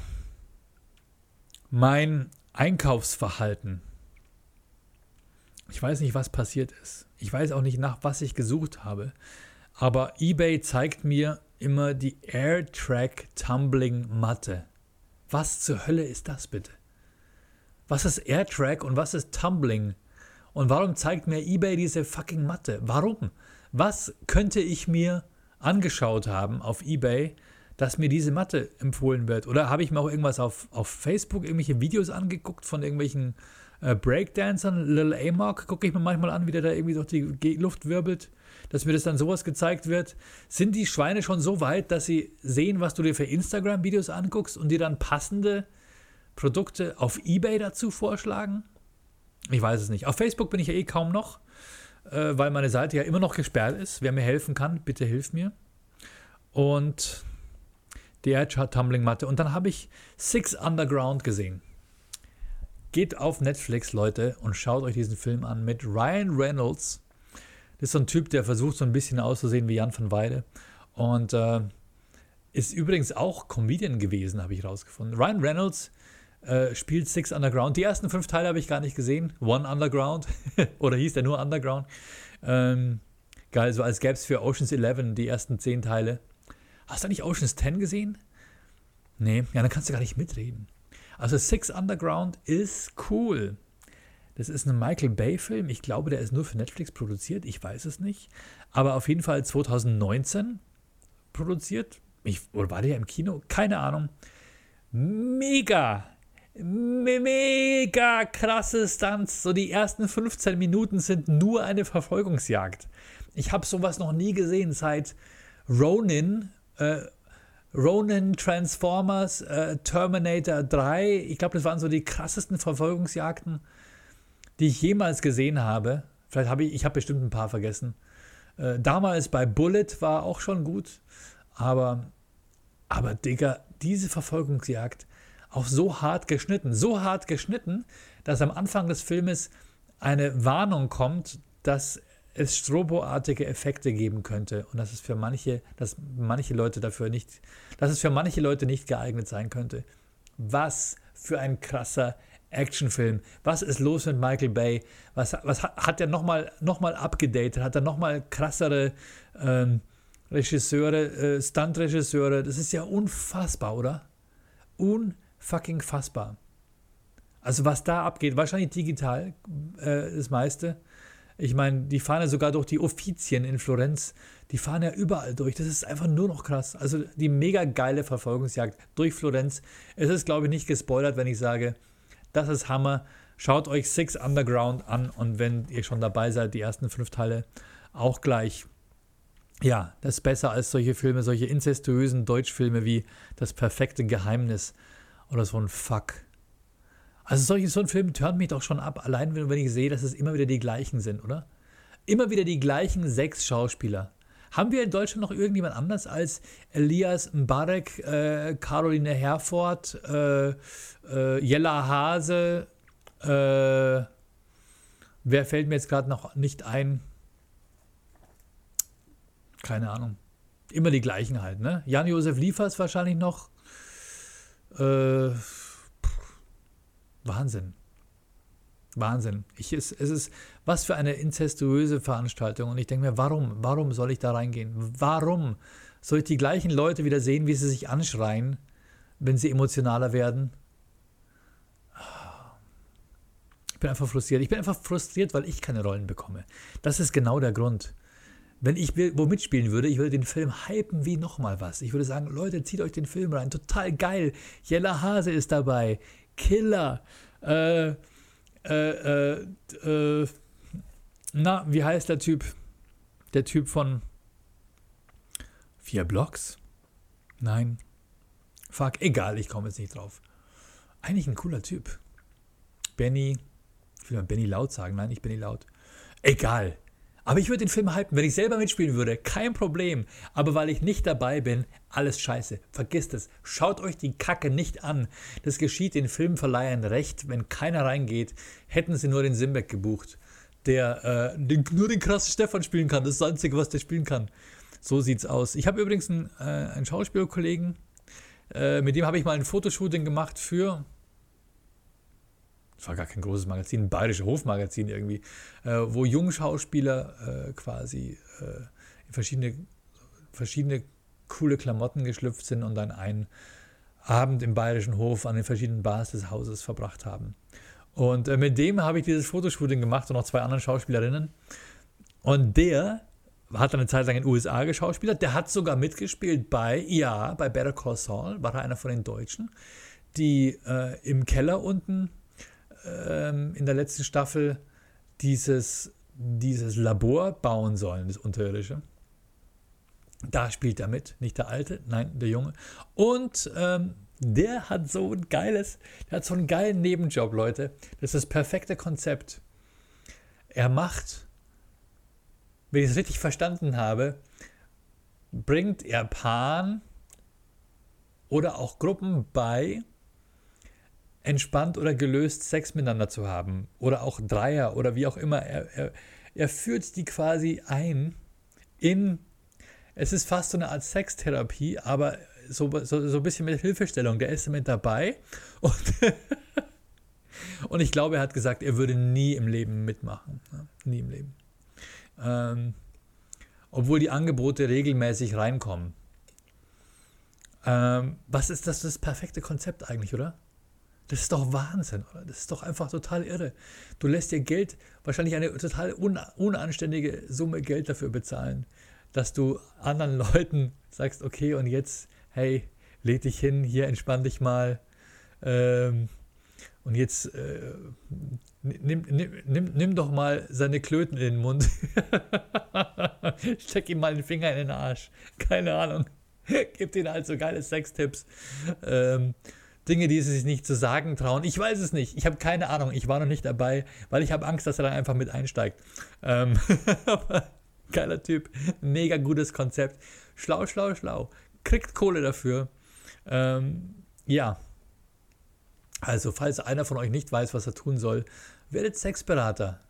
mein Einkaufsverhalten. Ich weiß nicht, was passiert ist. Ich weiß auch nicht, nach was ich gesucht habe. Aber eBay zeigt mir immer die AirTrack Tumbling Matte. Was zur Hölle ist das bitte? Was ist AirTrack und was ist Tumbling? Und warum zeigt mir eBay diese fucking Matte? Warum? Was könnte ich mir angeschaut haben auf eBay, dass mir diese Matte empfohlen wird? Oder habe ich mir auch irgendwas auf, auf Facebook, irgendwelche Videos angeguckt von irgendwelchen äh, Breakdancern? Lil Amok gucke ich mir manchmal an, wie der da irgendwie durch die Luft wirbelt dass mir das dann sowas gezeigt wird. Sind die Schweine schon so weit, dass sie sehen, was du dir für Instagram-Videos anguckst und dir dann passende Produkte auf Ebay dazu vorschlagen? Ich weiß es nicht. Auf Facebook bin ich ja eh kaum noch, äh, weil meine Seite ja immer noch gesperrt ist. Wer mir helfen kann, bitte hilf mir. Und die Edge Tumbling Matte. Und dann habe ich Six Underground gesehen. Geht auf Netflix, Leute, und schaut euch diesen Film an mit Ryan Reynolds ist so ein Typ, der versucht so ein bisschen auszusehen wie Jan van Weide. Und äh, ist übrigens auch Comedian gewesen, habe ich rausgefunden. Ryan Reynolds äh, spielt Six Underground. Die ersten fünf Teile habe ich gar nicht gesehen. One Underground. Oder hieß der nur Underground. Ähm, geil, so als gäbe es für Oceans 11 die ersten zehn Teile. Hast du nicht Oceans 10 gesehen? Nee, ja, dann kannst du gar nicht mitreden. Also Six Underground ist cool. Das ist ein Michael Bay-Film. Ich glaube, der ist nur für Netflix produziert. Ich weiß es nicht. Aber auf jeden Fall 2019 produziert. Ich, oder war der im Kino? Keine Ahnung. Mega, mega krasse Stunts. So die ersten 15 Minuten sind nur eine Verfolgungsjagd. Ich habe sowas noch nie gesehen seit Ronin. Äh, Ronin, Transformers, äh, Terminator 3. Ich glaube, das waren so die krassesten Verfolgungsjagden die ich jemals gesehen habe. Vielleicht habe ich, ich habe bestimmt ein paar vergessen. Äh, damals bei Bullet war auch schon gut, aber, aber Digga, diese Verfolgungsjagd auch so hart geschnitten, so hart geschnitten, dass am Anfang des Filmes eine Warnung kommt, dass es stroboartige Effekte geben könnte und dass es für manche, dass manche Leute dafür nicht, dass es für manche Leute nicht geeignet sein könnte. Was für ein krasser Actionfilm. Was ist los mit Michael Bay? Was, was hat, hat er nochmal noch mal abgedatet? Hat er nochmal krassere ähm, Regisseure, äh, Stunt-Regisseure? Das ist ja unfassbar, oder? Unfucking fassbar. Also was da abgeht, wahrscheinlich digital äh, das meiste. Ich meine, die fahren ja sogar durch die Offizien in Florenz. Die fahren ja überall durch. Das ist einfach nur noch krass. Also die mega geile Verfolgungsjagd durch Florenz. Es ist, glaube ich, nicht gespoilert, wenn ich sage, das ist Hammer. Schaut euch Six Underground an und wenn ihr schon dabei seid, die ersten fünf Teile auch gleich. Ja, das ist besser als solche Filme, solche inzestuösen Deutschfilme wie Das perfekte Geheimnis oder so ein Fuck. Also solche, so ein Film turnt mich doch schon ab, allein wenn, ich sehe, dass es immer wieder die gleichen sind, oder? Immer wieder die gleichen sechs Schauspieler. Haben wir in Deutschland noch irgendjemand anders als Elias Mbarek, äh, Caroline Herford, äh, äh, Jella Hase? Äh, wer fällt mir jetzt gerade noch nicht ein? Keine Ahnung. Immer die gleichen halt, ne? Jan-Josef Liefers wahrscheinlich noch. Äh, Wahnsinn. Wahnsinn. Ich, es, es ist, was für eine inzestuöse Veranstaltung. Und ich denke mir, warum? Warum soll ich da reingehen? Warum soll ich die gleichen Leute wieder sehen, wie sie sich anschreien, wenn sie emotionaler werden? bin einfach frustriert. Ich bin einfach frustriert, weil ich keine Rollen bekomme. Das ist genau der Grund. Wenn ich wo mitspielen würde, ich würde den Film hypen wie nochmal was. Ich würde sagen, Leute, zieht euch den Film rein. Total geil. Jella Hase ist dabei. Killer. Äh, äh, äh, äh, na, wie heißt der Typ? Der Typ von vier Blocks? Nein. Fuck, egal, ich komme jetzt nicht drauf. Eigentlich ein cooler Typ. Benny, ich will mal Benny laut sagen, nein, nicht Benny laut. Egal. Aber ich würde den Film halten, wenn ich selber mitspielen würde, kein Problem. Aber weil ich nicht dabei bin, alles scheiße. Vergisst es. Schaut euch die Kacke nicht an. Das geschieht den Filmverleihern recht. Wenn keiner reingeht, hätten sie nur den Simbeck gebucht, der äh, den, nur den krassen Stefan spielen kann. Das ist das Einzige, was der spielen kann. So sieht's aus. Ich habe übrigens einen, äh, einen Schauspielerkollegen, äh, mit dem habe ich mal ein Fotoshooting gemacht für war gar kein großes Magazin, ein bayerisches Hofmagazin irgendwie, äh, wo Jungschauspieler äh, quasi äh, in verschiedene, verschiedene coole Klamotten geschlüpft sind und dann einen Abend im bayerischen Hof an den verschiedenen Bars des Hauses verbracht haben. Und äh, mit dem habe ich dieses Fotoshooting gemacht und noch zwei anderen Schauspielerinnen. Und der hat dann eine Zeit lang in den USA geschauspielert. Der hat sogar mitgespielt bei, ja, bei Better Call Saul, war er einer von den Deutschen, die äh, im Keller unten ähm, in der letzten Staffel dieses, dieses Labor bauen sollen, das Unterirdische. Da spielt er mit, nicht der Alte, nein, der Junge. Und ähm, der hat so ein geiles, der hat so einen geilen Nebenjob, Leute. Das ist das perfekte Konzept. Er macht, wenn ich es richtig verstanden habe, bringt er Paaren oder auch Gruppen bei, entspannt oder gelöst Sex miteinander zu haben. Oder auch Dreier oder wie auch immer. Er, er, er führt die quasi ein in. Es ist fast so eine Art Sextherapie, aber so, so, so ein bisschen mit Hilfestellung. Der ist mit dabei. Und, und ich glaube, er hat gesagt, er würde nie im Leben mitmachen. Ja, nie im Leben. Ähm, obwohl die Angebote regelmäßig reinkommen. Ähm, was ist das, das perfekte Konzept eigentlich, oder? Das ist doch Wahnsinn, oder? Das ist doch einfach total irre. Du lässt dir Geld, wahrscheinlich eine total un unanständige Summe Geld dafür bezahlen, dass du anderen Leuten sagst, okay, und jetzt, hey, leg dich hin, hier entspann dich mal. Ähm, und jetzt äh, nimm, nimm, nimm, nimm doch mal seine Klöten in den Mund. Steck ihm mal den Finger in den Arsch. Keine Ahnung. Gib ihm halt so geile Sextipps. Ähm, Dinge, die sie sich nicht zu sagen trauen. Ich weiß es nicht. Ich habe keine Ahnung. Ich war noch nicht dabei, weil ich habe Angst, dass er dann einfach mit einsteigt. Ähm, geiler Typ. Mega gutes Konzept. Schlau, schlau, schlau. Kriegt Kohle dafür. Ähm, ja. Also, falls einer von euch nicht weiß, was er tun soll, werdet Sexberater.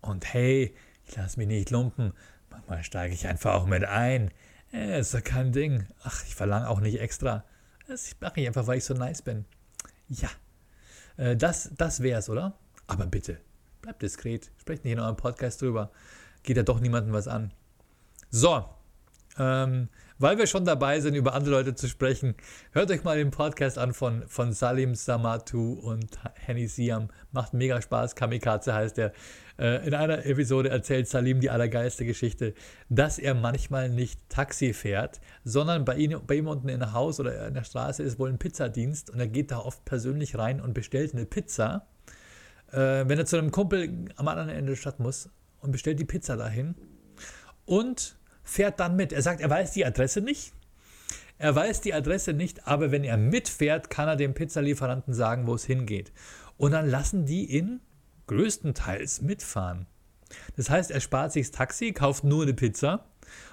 Und hey, ich lasse mich nicht lumpen. Manchmal steige ich einfach auch mit ein. Äh, ist ja kein Ding. Ach, ich verlange auch nicht extra. Das mache ich einfach, weil ich so nice bin. Ja, äh, das, das es, oder? Aber bitte, bleibt diskret. Sprecht nicht in eurem Podcast drüber. Geht ja doch niemandem was an. So, ähm, weil wir schon dabei sind, über andere Leute zu sprechen, hört euch mal den Podcast an von, von Salim Samatu und Henny Siam. Macht mega Spaß. Kamikaze heißt er. Äh, in einer Episode erzählt Salim die allergeilste Geschichte, dass er manchmal nicht Taxi fährt, sondern bei ihm, bei ihm unten in der Haus oder in der Straße ist wohl ein Pizzadienst und er geht da oft persönlich rein und bestellt eine Pizza. Äh, wenn er zu einem Kumpel am anderen Ende der Stadt muss und bestellt die Pizza dahin. Und fährt dann mit. Er sagt, er weiß die Adresse nicht. Er weiß die Adresse nicht, aber wenn er mitfährt, kann er dem Pizzalieferanten sagen, wo es hingeht. Und dann lassen die ihn größtenteils mitfahren. Das heißt, er spart sich das Taxi, kauft nur eine Pizza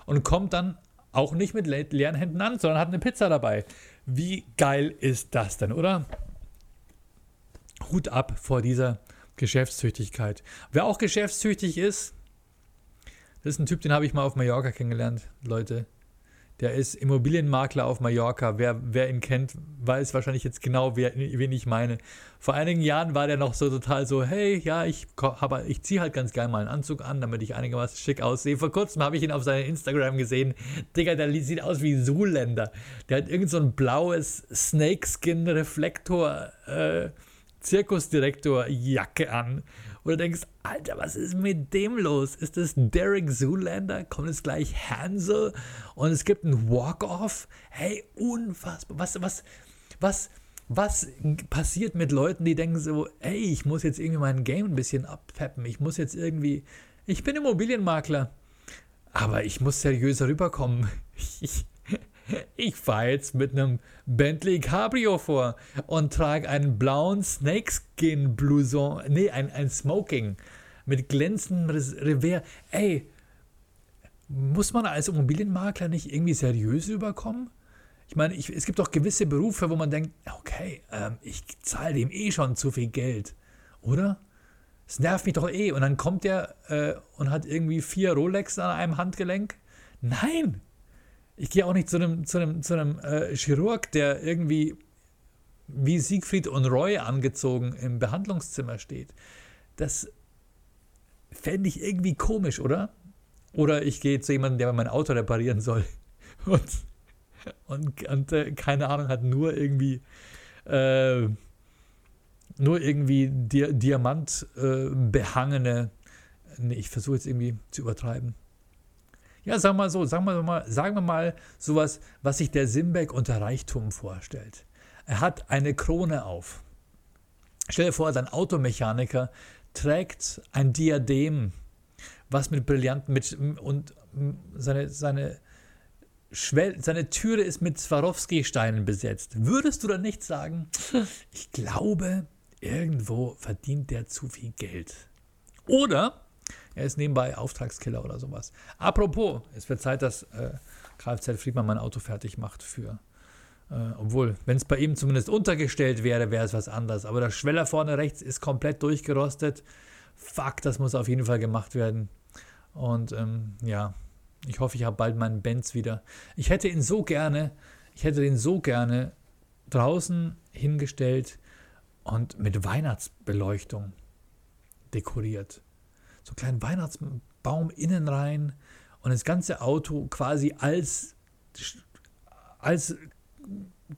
und kommt dann auch nicht mit leeren Händen an, sondern hat eine Pizza dabei. Wie geil ist das denn, oder? Hut ab vor dieser Geschäftstüchtigkeit. Wer auch geschäftstüchtig ist, das ist ein Typ, den habe ich mal auf Mallorca kennengelernt, Leute. Der ist Immobilienmakler auf Mallorca. Wer, wer ihn kennt, weiß wahrscheinlich jetzt genau, wer, wen ich meine. Vor einigen Jahren war der noch so total so, hey, ja, ich, ich ziehe halt ganz gerne mal einen Anzug an, damit ich einigermaßen schick aussehe. Vor kurzem habe ich ihn auf seinem Instagram gesehen. Digga, der sieht aus wie Zuländer. Der hat irgend so ein blaues Snakeskin-Reflektor. Äh, an. Du denkst, Alter, was ist mit dem los? Ist das Derek Zoolander? Kommt es gleich Hansel? Und es gibt ein Walk-Off? Hey, unfassbar. Was, was, was, was passiert mit Leuten, die denken so, ey, ich muss jetzt irgendwie mein Game ein bisschen abpeppen. Ich muss jetzt irgendwie, ich bin Immobilienmakler, aber ich muss seriöser rüberkommen. Ich, ich fahre jetzt mit einem Bentley Cabrio vor und trage einen blauen Snakeskin Blouson, nee, ein, ein Smoking mit glänzendem Revers. Ey, muss man als Immobilienmakler nicht irgendwie seriös rüberkommen? Ich meine, ich, es gibt doch gewisse Berufe, wo man denkt, okay, ähm, ich zahle dem eh schon zu viel Geld, oder? Es nervt mich doch eh. Und dann kommt der äh, und hat irgendwie vier Rolex an einem Handgelenk. Nein, ich gehe auch nicht zu einem, zu einem, zu einem äh, Chirurg, der irgendwie wie Siegfried und Roy angezogen im Behandlungszimmer steht. Das fände ich irgendwie komisch, oder? Oder ich gehe zu jemandem, der mein Auto reparieren soll. Und, und, und äh, keine Ahnung, hat nur irgendwie äh, nur irgendwie Di Diamant äh, behangene. Nee, ich versuche jetzt irgendwie zu übertreiben ja, sagen wir mal so, sagen wir mal, sagen wir mal sowas, was sich der Simbeck unter Reichtum vorstellt. Er hat eine Krone auf. Stell dir vor, sein Automechaniker trägt ein Diadem, was mit Brillanten mit und seine, seine, Schwell, seine Türe ist mit Swarovski-Steinen besetzt. Würdest du dann nicht sagen, ich glaube, irgendwo verdient der zu viel Geld? Oder er ist nebenbei Auftragskiller oder sowas. Apropos, es wird Zeit, dass äh, Kfz Friedmann mein Auto fertig macht für. Äh, obwohl, wenn es bei ihm zumindest untergestellt wäre, wäre es was anderes. Aber der Schweller vorne rechts ist komplett durchgerostet. Fuck, das muss auf jeden Fall gemacht werden. Und ähm, ja, ich hoffe, ich habe bald meinen Benz wieder. Ich hätte ihn so gerne, ich hätte den so gerne draußen hingestellt und mit Weihnachtsbeleuchtung dekoriert so einen kleinen Weihnachtsbaum innen rein und das ganze Auto quasi als, als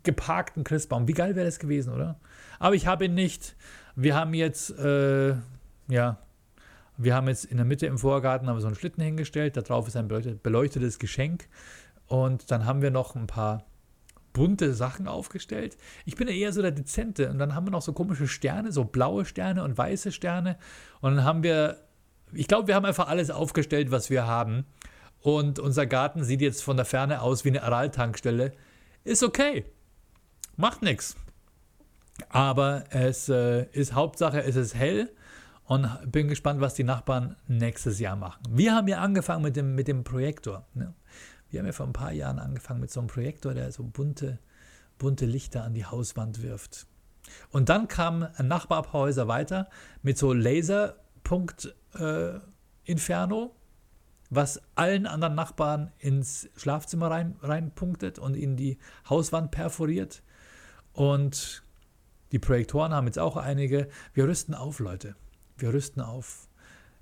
geparkten Christbaum. Wie geil wäre das gewesen, oder? Aber ich habe ihn nicht. Wir haben jetzt, äh, ja, wir haben jetzt in der Mitte im Vorgarten haben wir so einen Schlitten hingestellt. Da drauf ist ein beleuchtetes Geschenk. Und dann haben wir noch ein paar bunte Sachen aufgestellt. Ich bin ja eher so der Dezente. Und dann haben wir noch so komische Sterne, so blaue Sterne und weiße Sterne. Und dann haben wir ich glaube, wir haben einfach alles aufgestellt, was wir haben. Und unser Garten sieht jetzt von der Ferne aus wie eine Aral-Tankstelle. Ist okay. Macht nichts. Aber es äh, ist Hauptsache, es ist hell und bin gespannt, was die Nachbarn nächstes Jahr machen. Wir haben ja angefangen mit dem, mit dem Projektor. Ne? Wir haben ja vor ein paar Jahren angefangen mit so einem Projektor, der so bunte, bunte Lichter an die Hauswand wirft. Und dann kam ein Nachbarhäuser weiter mit so Laserpunkt äh, Inferno, was allen anderen Nachbarn ins Schlafzimmer rein, reinpunktet und in die Hauswand perforiert. Und die Projektoren haben jetzt auch einige. Wir rüsten auf, Leute. Wir rüsten auf.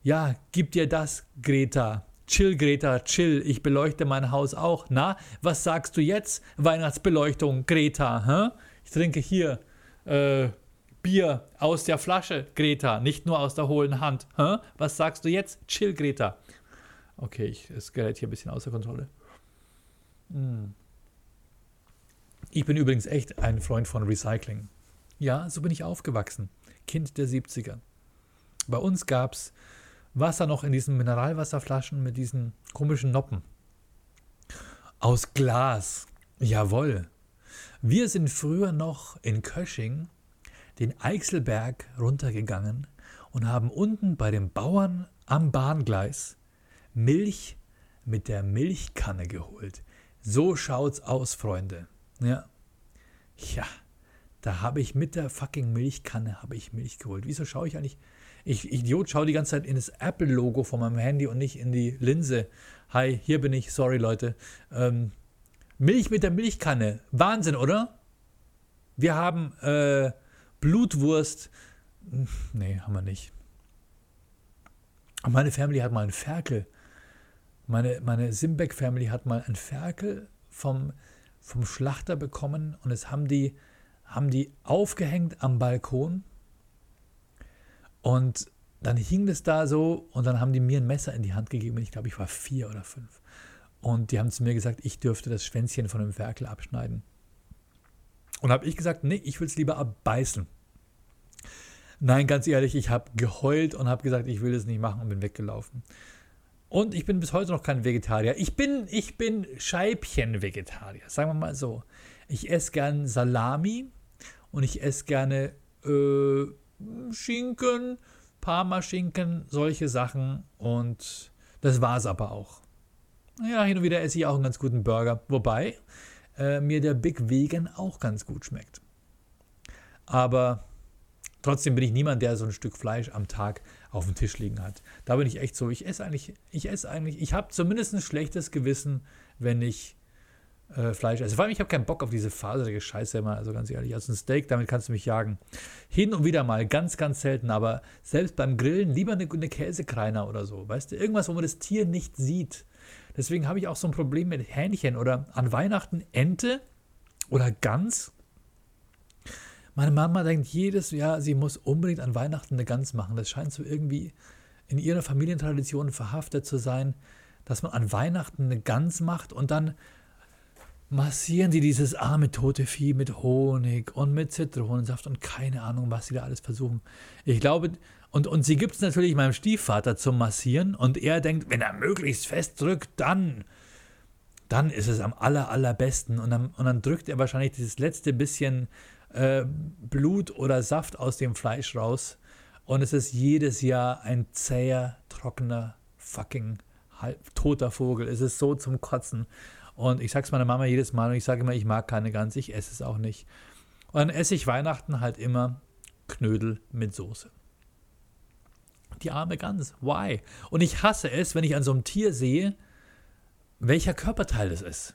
Ja, gib dir das, Greta. Chill, Greta, chill. Ich beleuchte mein Haus auch. Na, was sagst du jetzt? Weihnachtsbeleuchtung, Greta. Hä? Ich trinke hier äh, Bier aus der Flasche, Greta, nicht nur aus der hohlen Hand. Hä? Was sagst du jetzt? Chill, Greta. Okay, ich, es gerät hier ein bisschen außer Kontrolle. Hm. Ich bin übrigens echt ein Freund von Recycling. Ja, so bin ich aufgewachsen. Kind der 70er. Bei uns gab es Wasser noch in diesen Mineralwasserflaschen mit diesen komischen Noppen. Aus Glas. Jawohl. Wir sind früher noch in Kösching den Eichselberg runtergegangen und haben unten bei den Bauern am Bahngleis Milch mit der Milchkanne geholt. So schaut's aus, Freunde. Ja. Ja, da habe ich mit der fucking Milchkanne habe ich Milch geholt. Wieso schaue ich eigentlich? Ich Idiot schaue die ganze Zeit in das Apple-Logo von meinem Handy und nicht in die Linse. Hi, hier bin ich. Sorry, Leute. Ähm, Milch mit der Milchkanne. Wahnsinn, oder? Wir haben äh, Blutwurst. Nee, haben wir nicht. meine Family hat mal einen Ferkel. Meine, meine Simbeck-Family hat mal einen Ferkel vom, vom Schlachter bekommen und es haben die, haben die aufgehängt am Balkon Und dann hing das da so und dann haben die mir ein Messer in die Hand gegeben. Ich glaube, ich war vier oder fünf. Und die haben zu mir gesagt, ich dürfte das Schwänzchen von dem Ferkel abschneiden. Und habe ich gesagt, nee, ich will es lieber abbeißen. Nein, ganz ehrlich, ich habe geheult und habe gesagt, ich will das nicht machen und bin weggelaufen. Und ich bin bis heute noch kein Vegetarier. Ich bin, ich bin Scheibchen-Vegetarier, sagen wir mal so. Ich esse gern Salami und ich esse gerne äh, Schinken, Parmaschinken, solche Sachen. Und das war es aber auch. Ja, hin und wieder esse ich auch einen ganz guten Burger. Wobei äh, mir der Big Vegan auch ganz gut schmeckt. Aber trotzdem bin ich niemand, der so ein Stück Fleisch am Tag auf dem Tisch liegen hat. Da bin ich echt so. Ich esse eigentlich, ich esse eigentlich, ich habe zumindest ein schlechtes Gewissen, wenn ich äh, Fleisch esse. Vor allem, ich habe keinen Bock auf diese faserige Scheiße immer, also ganz ehrlich. Also ein Steak, damit kannst du mich jagen. Hin und wieder mal, ganz, ganz selten, aber selbst beim Grillen lieber eine, eine Käsekreiner oder so. Weißt du, irgendwas, wo man das Tier nicht sieht. Deswegen habe ich auch so ein Problem mit Hähnchen oder an Weihnachten Ente oder Gans. Meine Mama denkt jedes Jahr, sie muss unbedingt an Weihnachten eine Gans machen. Das scheint so irgendwie in ihrer Familientradition verhaftet zu sein, dass man an Weihnachten eine Gans macht und dann massieren die dieses arme tote Vieh mit Honig und mit Zitronensaft und keine Ahnung, was sie da alles versuchen. Ich glaube, und, und sie gibt es natürlich meinem Stiefvater zum Massieren und er denkt, wenn er möglichst fest drückt, dann, dann ist es am aller, allerbesten. Und dann, und dann drückt er wahrscheinlich dieses letzte bisschen äh, Blut oder Saft aus dem Fleisch raus. Und es ist jedes Jahr ein zäher, trockener, fucking halb toter Vogel. Es ist so zum Kotzen. Und ich sag's meiner Mama jedes Mal und ich sage immer, ich mag keine Gans, ich esse es auch nicht. Und dann esse ich Weihnachten halt immer Knödel mit Soße die arme Gans. Why? Und ich hasse es, wenn ich an so einem Tier sehe, welcher Körperteil das ist.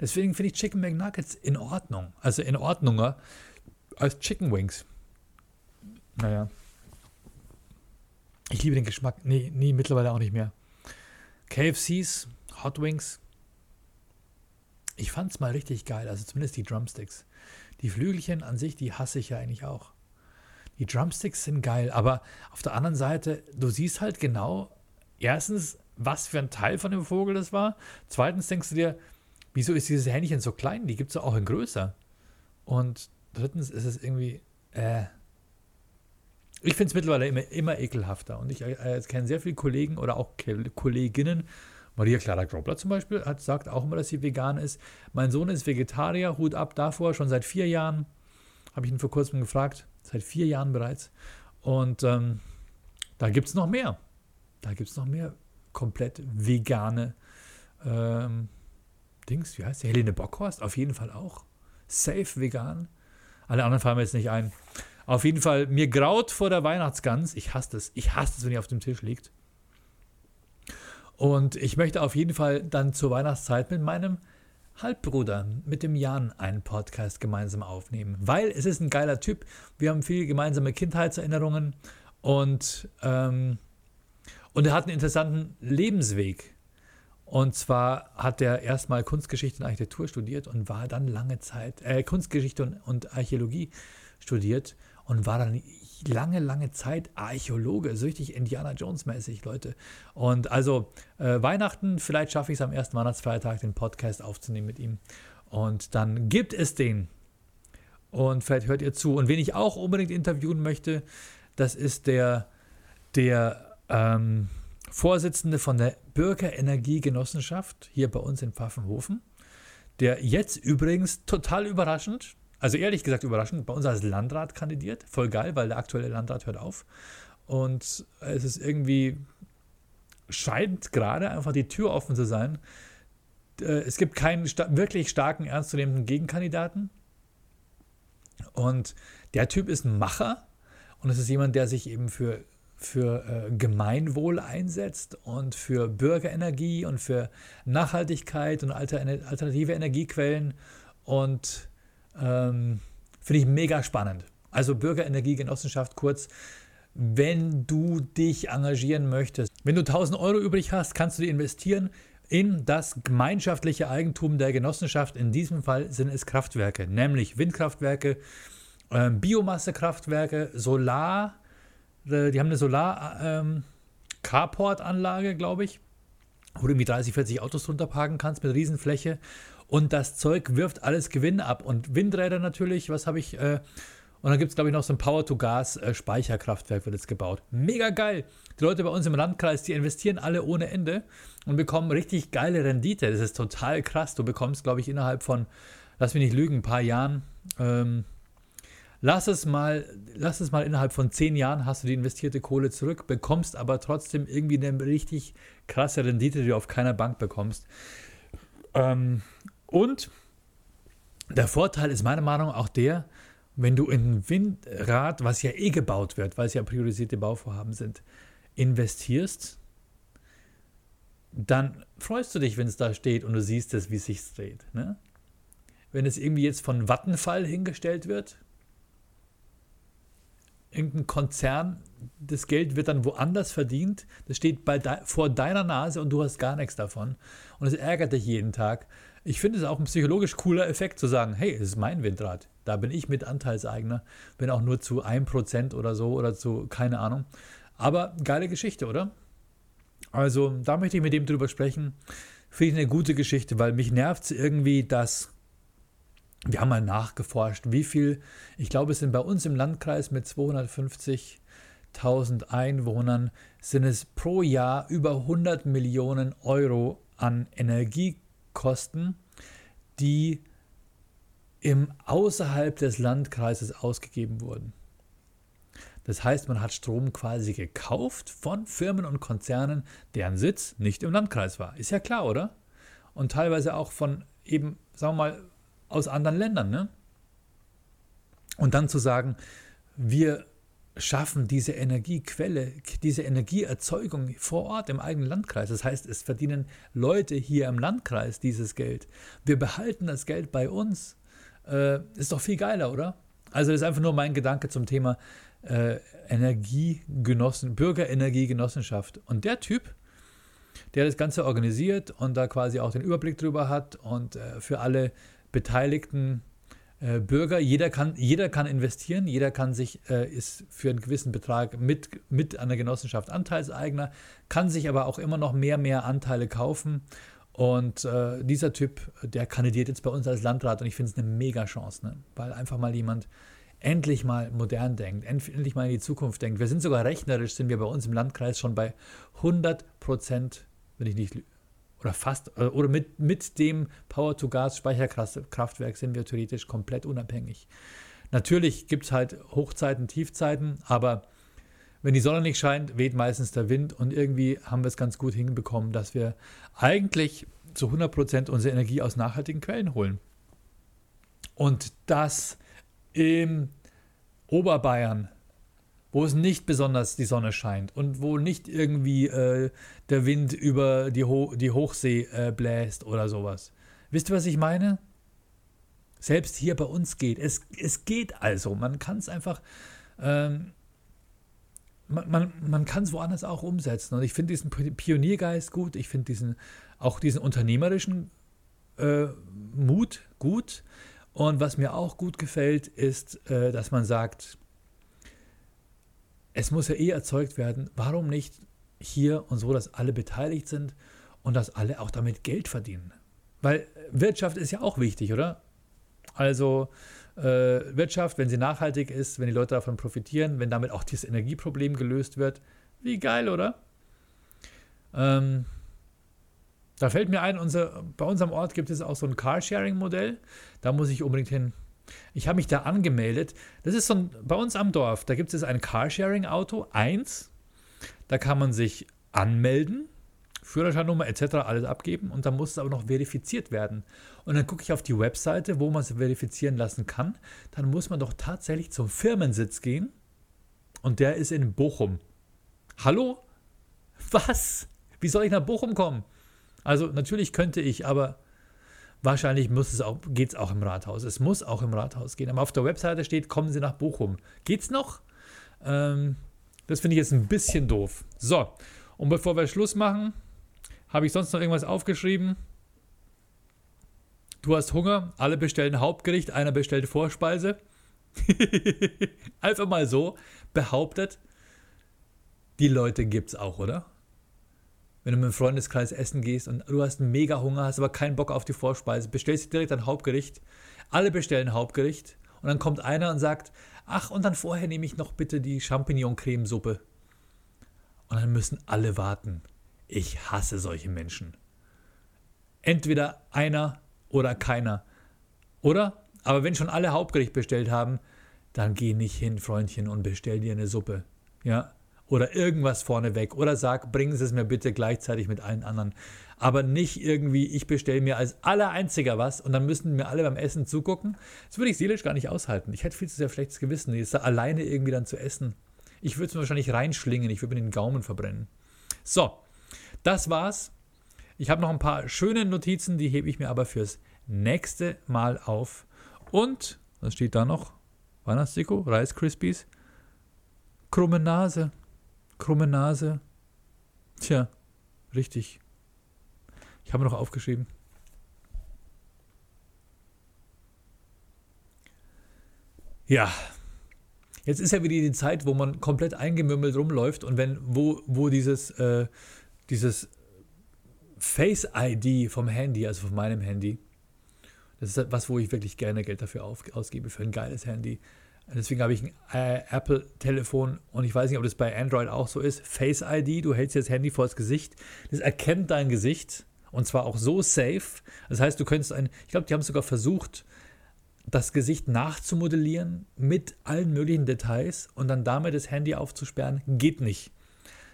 Deswegen finde ich Chicken McNuggets in Ordnung. Also in Ordnunger als Chicken Wings. Naja. Ich liebe den Geschmack. Nee, nee, mittlerweile auch nicht mehr. KFCs, Hot Wings. Ich fand es mal richtig geil. Also zumindest die Drumsticks. Die Flügelchen an sich, die hasse ich ja eigentlich auch. Die Drumsticks sind geil, aber auf der anderen Seite, du siehst halt genau, erstens, was für ein Teil von dem Vogel das war. Zweitens denkst du dir, wieso ist dieses Hähnchen so klein? Die gibt es ja auch in größer. Und drittens ist es irgendwie, äh, ich finde es mittlerweile immer, immer ekelhafter. Und ich äh, kenne sehr viele Kollegen oder auch Kolleginnen. Maria Clara Grobler zum Beispiel hat, sagt auch immer, dass sie vegan ist. Mein Sohn ist Vegetarier, Hut ab davor, schon seit vier Jahren. Habe ich ihn vor kurzem gefragt, seit vier Jahren bereits. Und ähm, da gibt es noch mehr. Da gibt es noch mehr komplett vegane ähm, Dings. Wie heißt die? Helene Bockhorst auf jeden Fall auch. Safe vegan. Alle anderen fallen mir jetzt nicht ein. Auf jeden Fall, mir graut vor der Weihnachtsgans. Ich hasse es. Ich hasse es, wenn die auf dem Tisch liegt. Und ich möchte auf jeden Fall dann zur Weihnachtszeit mit meinem Halbbruder mit dem Jan einen Podcast gemeinsam aufnehmen, weil es ist ein geiler Typ. Wir haben viele gemeinsame Kindheitserinnerungen und, ähm, und er hat einen interessanten Lebensweg. Und zwar hat er erstmal Kunstgeschichte und Architektur studiert und war dann lange Zeit, äh, Kunstgeschichte und, und Archäologie studiert und war dann lange, lange Zeit Archäologe, so richtig Indiana Jones-mäßig, Leute. Und also äh, Weihnachten, vielleicht schaffe ich es am ersten Weihnachtsfeiertag, den Podcast aufzunehmen mit ihm. Und dann gibt es den. Und vielleicht hört ihr zu. Und wen ich auch unbedingt interviewen möchte, das ist der, der ähm, Vorsitzende von der Bürgerenergiegenossenschaft hier bei uns in Pfaffenhofen, der jetzt übrigens total überraschend also ehrlich gesagt überraschend, bei uns als Landrat kandidiert. Voll geil, weil der aktuelle Landrat hört auf. Und es ist irgendwie, scheint gerade einfach die Tür offen zu sein. Äh, es gibt keinen wirklich starken, ernstzunehmenden Gegenkandidaten. Und der Typ ist ein Macher und es ist jemand, der sich eben für, für äh, Gemeinwohl einsetzt und für Bürgerenergie und für Nachhaltigkeit und alternative Energiequellen. Und ähm, Finde ich mega spannend. Also Bürgerenergiegenossenschaft kurz. Wenn du dich engagieren möchtest, wenn du 1000 Euro übrig hast, kannst du die investieren in das gemeinschaftliche Eigentum der Genossenschaft. In diesem Fall sind es Kraftwerke, nämlich Windkraftwerke, äh, Biomassekraftwerke, Solar, äh, die haben eine Solar-Carport-Anlage, ähm, glaube ich, wo du irgendwie 30, 40 Autos drunter parken kannst mit Riesenfläche. Und das Zeug wirft alles Gewinn ab. Und Windräder natürlich, was habe ich? Äh, und dann gibt es, glaube ich, noch so ein Power-to-Gas-Speicherkraftwerk, wird jetzt gebaut. Mega geil. Die Leute bei uns im Landkreis, die investieren alle ohne Ende und bekommen richtig geile Rendite. Das ist total krass. Du bekommst, glaube ich, innerhalb von, lass mich nicht lügen, ein paar Jahren, ähm, lass es mal, lass es mal innerhalb von zehn Jahren hast du die investierte Kohle zurück, bekommst aber trotzdem irgendwie eine richtig krasse Rendite, die du auf keiner Bank bekommst. Ähm, und der Vorteil ist meiner Meinung nach auch der, wenn du in ein Windrad, was ja eh gebaut wird, weil es ja priorisierte Bauvorhaben sind, investierst, dann freust du dich, wenn es da steht und du siehst es, wie es sich dreht. Ne? Wenn es irgendwie jetzt von Vattenfall hingestellt wird, irgendein Konzern, das Geld wird dann woanders verdient, das steht de vor deiner Nase und du hast gar nichts davon. Und es ärgert dich jeden Tag. Ich finde es auch ein psychologisch cooler Effekt zu sagen, hey, es ist mein Windrad. Da bin ich mit Anteilseigner, bin auch nur zu 1% oder so oder zu, keine Ahnung. Aber geile Geschichte, oder? Also, da möchte ich mit dem drüber sprechen. Finde ich eine gute Geschichte, weil mich nervt es irgendwie, dass wir haben mal nachgeforscht, wie viel, ich glaube, es sind bei uns im Landkreis mit 250.000 Einwohnern, sind es pro Jahr über 100 Millionen Euro an Energiekosten, die im außerhalb des Landkreises ausgegeben wurden. Das heißt, man hat Strom quasi gekauft von Firmen und Konzernen, deren Sitz nicht im Landkreis war. Ist ja klar, oder? Und teilweise auch von eben, sagen wir mal, aus anderen Ländern. Ne? Und dann zu sagen, wir schaffen diese Energiequelle, diese Energieerzeugung vor Ort im eigenen Landkreis. Das heißt, es verdienen Leute hier im Landkreis dieses Geld. Wir behalten das Geld bei uns. Äh, ist doch viel geiler, oder? Also das ist einfach nur mein Gedanke zum Thema äh, Energiegenossen, Bürgerenergiegenossenschaft. Und der Typ, der das Ganze organisiert und da quasi auch den Überblick drüber hat und äh, für alle beteiligten äh, Bürger, jeder kann, jeder kann investieren, jeder kann sich, äh, ist für einen gewissen Betrag mit, mit der Genossenschaft Anteilseigner, kann sich aber auch immer noch mehr, mehr Anteile kaufen. Und äh, dieser Typ, der kandidiert jetzt bei uns als Landrat und ich finde es eine mega Chance, ne? weil einfach mal jemand endlich mal modern denkt, endlich mal in die Zukunft denkt. Wir sind sogar rechnerisch, sind wir bei uns im Landkreis schon bei 100 Prozent, wenn ich nicht oder fast, äh, oder mit, mit dem Power-to-Gas-Speicherkraftwerk sind wir theoretisch komplett unabhängig. Natürlich gibt es halt Hochzeiten, Tiefzeiten, aber wenn die Sonne nicht scheint, weht meistens der Wind und irgendwie haben wir es ganz gut hinbekommen, dass wir eigentlich zu 100% unsere Energie aus nachhaltigen Quellen holen. Und das im Oberbayern, wo es nicht besonders die Sonne scheint und wo nicht irgendwie äh, der Wind über die, Ho die Hochsee äh, bläst oder sowas. Wisst ihr, was ich meine? Selbst hier bei uns geht. Es, es geht also. Man kann es einfach. Ähm, man, man, man kann es woanders auch umsetzen. Und ich finde diesen Pioniergeist gut. Ich finde diesen, auch diesen unternehmerischen äh, Mut gut. Und was mir auch gut gefällt, ist, äh, dass man sagt, es muss ja eh erzeugt werden. Warum nicht hier und so, dass alle beteiligt sind und dass alle auch damit Geld verdienen? Weil Wirtschaft ist ja auch wichtig, oder? Also äh, Wirtschaft, wenn sie nachhaltig ist, wenn die Leute davon profitieren, wenn damit auch dieses Energieproblem gelöst wird, wie geil, oder? Ähm, da fällt mir ein, unser, bei uns am Ort gibt es auch so ein Carsharing-Modell. Da muss ich unbedingt hin. Ich habe mich da angemeldet. Das ist so ein, bei uns am Dorf, da gibt es ein Carsharing-Auto, eins. Da kann man sich anmelden, Führerscheinnummer etc. alles abgeben und dann muss es aber noch verifiziert werden. Und dann gucke ich auf die Webseite, wo man es verifizieren lassen kann. Dann muss man doch tatsächlich zum Firmensitz gehen und der ist in Bochum. Hallo? Was? Wie soll ich nach Bochum kommen? Also natürlich könnte ich, aber wahrscheinlich muss es auch, geht es auch im Rathaus. Es muss auch im Rathaus gehen. Aber auf der Webseite steht, kommen Sie nach Bochum. Geht's noch? Ähm, das finde ich jetzt ein bisschen doof. So, und bevor wir Schluss machen, habe ich sonst noch irgendwas aufgeschrieben? Du hast Hunger, alle bestellen Hauptgericht, einer bestellt Vorspeise. Einfach mal so behauptet. Die Leute gibt's auch, oder? Wenn du mit dem Freundeskreis essen gehst und du hast mega Hunger, hast aber keinen Bock auf die Vorspeise, bestellst dir direkt ein Hauptgericht. Alle bestellen Hauptgericht und dann kommt einer und sagt, ach, und dann vorher nehme ich noch bitte die Champignon-Cremesuppe. Und dann müssen alle warten. Ich hasse solche Menschen. Entweder einer oder keiner. Oder? Aber wenn schon alle Hauptgericht bestellt haben, dann geh nicht hin, Freundchen, und bestell dir eine Suppe. Ja? Oder irgendwas vorneweg. Oder sag, bringen Sie es mir bitte gleichzeitig mit allen anderen. Aber nicht irgendwie, ich bestelle mir als aller Einziger was und dann müssen mir alle beim Essen zugucken. Das würde ich seelisch gar nicht aushalten. Ich hätte viel zu sehr schlechtes Gewissen, jetzt da alleine irgendwie dann zu essen. Ich würde es mir wahrscheinlich reinschlingen, ich würde mir den Gaumen verbrennen. So, das war's. Ich habe noch ein paar schöne Notizen, die hebe ich mir aber fürs nächste Mal auf. Und, was steht da noch? Weihnachtsdeko, Rice Krispies, krumme Nase, krumme Nase. Tja, richtig. Ich habe noch aufgeschrieben. Ja, jetzt ist ja wieder die Zeit, wo man komplett eingemümmelt rumläuft und wenn, wo, wo dieses, äh, dieses Face ID vom Handy, also von meinem Handy, das ist was, wo ich wirklich gerne Geld dafür auf, ausgebe, für ein geiles Handy. Deswegen habe ich ein äh, Apple-Telefon und ich weiß nicht, ob das bei Android auch so ist. Face ID, du hältst jetzt Handy vor das Gesicht, das erkennt dein Gesicht und zwar auch so safe. Das heißt, du könntest ein, ich glaube, die haben sogar versucht, das Gesicht nachzumodellieren mit allen möglichen Details und dann damit das Handy aufzusperren. Geht nicht.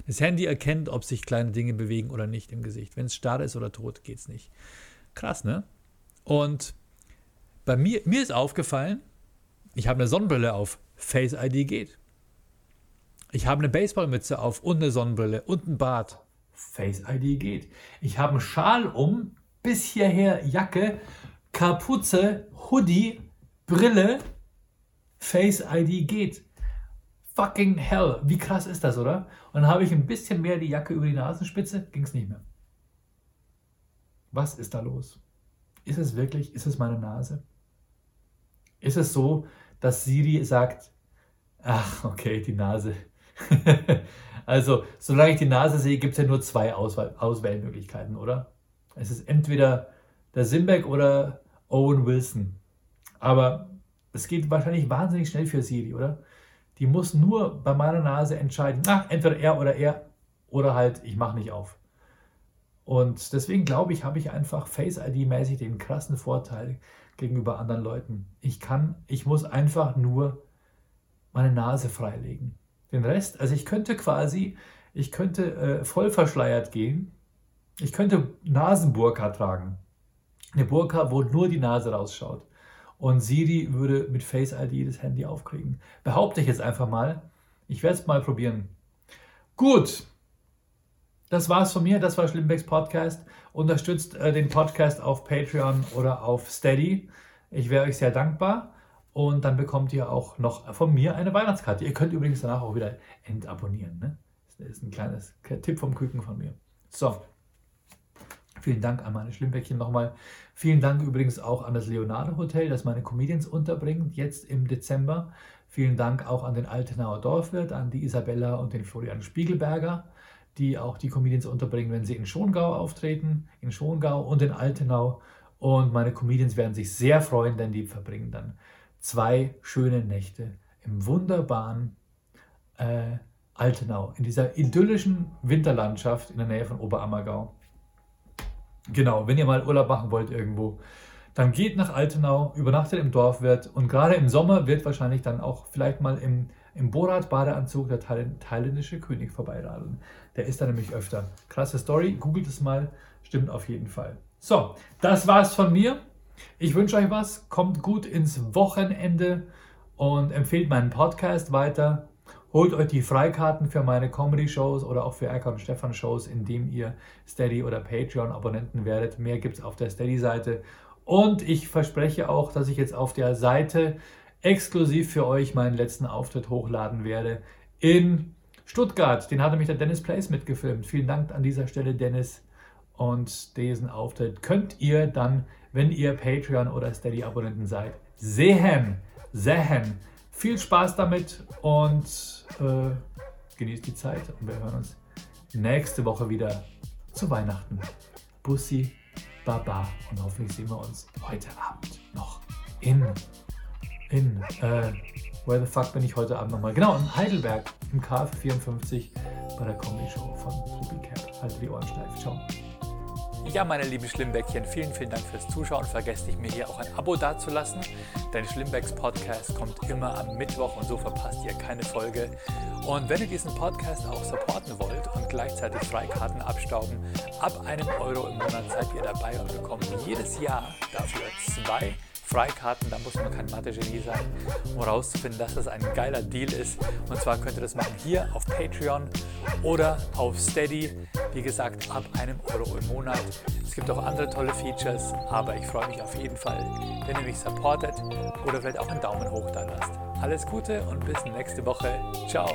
Das Handy erkennt, ob sich kleine Dinge bewegen oder nicht im Gesicht. Wenn es starr ist oder tot, geht es nicht. Krass, ne? Und bei mir, mir ist aufgefallen, ich habe eine Sonnenbrille auf, Face ID geht. Ich habe eine Baseballmütze auf und eine Sonnenbrille und ein Bart. Face ID geht. Ich habe einen Schal um, bis hierher Jacke, Kapuze, Hoodie, Brille. Face ID geht. Fucking hell. Wie krass ist das, oder? Und dann habe ich ein bisschen mehr die Jacke über die Nasenspitze, ging es nicht mehr. Was ist da los? Ist es wirklich, ist es meine Nase? Ist es so, dass Siri sagt, ach, okay, die Nase. also, solange ich die Nase sehe, gibt es ja nur zwei Auswahl Auswahlmöglichkeiten, oder? Es ist entweder der Simbeck oder Owen Wilson. Aber es geht wahrscheinlich wahnsinnig schnell für Siri, oder? Die muss nur bei meiner Nase entscheiden, ach, entweder er oder er oder halt, ich mache nicht auf. Und deswegen glaube ich, habe ich einfach Face ID-mäßig den krassen Vorteil gegenüber anderen Leuten. Ich kann, ich muss einfach nur meine Nase freilegen. Den Rest, also ich könnte quasi, ich könnte äh, voll verschleiert gehen. Ich könnte Nasenburka tragen. Eine Burka, wo nur die Nase rausschaut. Und Siri würde mit Face ID das Handy aufkriegen. Behaupte ich jetzt einfach mal. Ich werde es mal probieren. Gut, das war's von mir. Das war Schlimmbecks Podcast. Unterstützt äh, den Podcast auf Patreon oder auf Steady. Ich wäre euch sehr dankbar. Und dann bekommt ihr auch noch von mir eine Weihnachtskarte. Ihr könnt übrigens danach auch wieder entabonnieren. Ne? Das ist ein kleines Tipp vom Küken von mir. So. Vielen Dank an meine Schlimmbäckchen nochmal. Vielen Dank übrigens auch an das Leonardo Hotel, das meine Comedians unterbringt, jetzt im Dezember. Vielen Dank auch an den Altenauer Dorfwirt, an die Isabella und den Florian Spiegelberger die auch die Comedians unterbringen, wenn sie in Schongau auftreten, in Schongau und in Altenau. Und meine Comedians werden sich sehr freuen, denn die verbringen dann zwei schöne Nächte im wunderbaren äh, Altenau, in dieser idyllischen Winterlandschaft in der Nähe von Oberammergau. Genau, wenn ihr mal Urlaub machen wollt irgendwo, dann geht nach Altenau, übernachtet im Dorfwirt und gerade im Sommer wird wahrscheinlich dann auch vielleicht mal im, im Borat-Badeanzug der thailändische König vorbeiradeln. Der ist da nämlich öfter. Krasse Story, googelt es mal, stimmt auf jeden Fall. So, das war's von mir. Ich wünsche euch was, kommt gut ins Wochenende und empfehlt meinen Podcast weiter. Holt euch die Freikarten für meine Comedy-Shows oder auch für Erkan und Stefan Shows, indem ihr Steady oder Patreon-Abonnenten werdet. Mehr gibt es auf der Steady-Seite. Und ich verspreche auch, dass ich jetzt auf der Seite exklusiv für euch meinen letzten Auftritt hochladen werde in Stuttgart, den hatte mich der Dennis Place mitgefilmt. Vielen Dank an dieser Stelle, Dennis. Und diesen Auftritt könnt ihr dann, wenn ihr Patreon oder Steady-Abonnenten seid, sehen. Sehen. Viel Spaß damit und äh, genießt die Zeit und wir hören uns nächste Woche wieder zu Weihnachten. Bussi, Baba und hoffentlich sehen wir uns heute Abend noch in, in, äh, where the fuck bin ich heute Abend nochmal? Genau, in Heidelberg im KF 54 bei der Comedy Show von Ruby Cap. Halte die Ohren steif. Ciao. Ja, meine lieben Schlimmbäckchen, vielen, vielen Dank fürs Zuschauen. Vergesst nicht, mir hier auch ein Abo dazulassen, denn Schlimmbecks Podcast kommt immer am Mittwoch und so verpasst ihr keine Folge. Und wenn ihr diesen Podcast auch supporten wollt und gleichzeitig Freikarten abstauben, ab einem Euro im Monat seid ihr dabei und bekommt jedes Jahr dafür zwei Freikarten, da muss man kein Mathe-Genie sein, um herauszufinden, dass das ein geiler Deal ist. Und zwar könnt ihr das machen hier auf Patreon oder auf Steady. Wie gesagt, ab einem Euro im Monat. Es gibt auch andere tolle Features, aber ich freue mich auf jeden Fall, wenn ihr mich supportet oder vielleicht auch einen Daumen hoch da lasst. Alles Gute und bis nächste Woche. Ciao.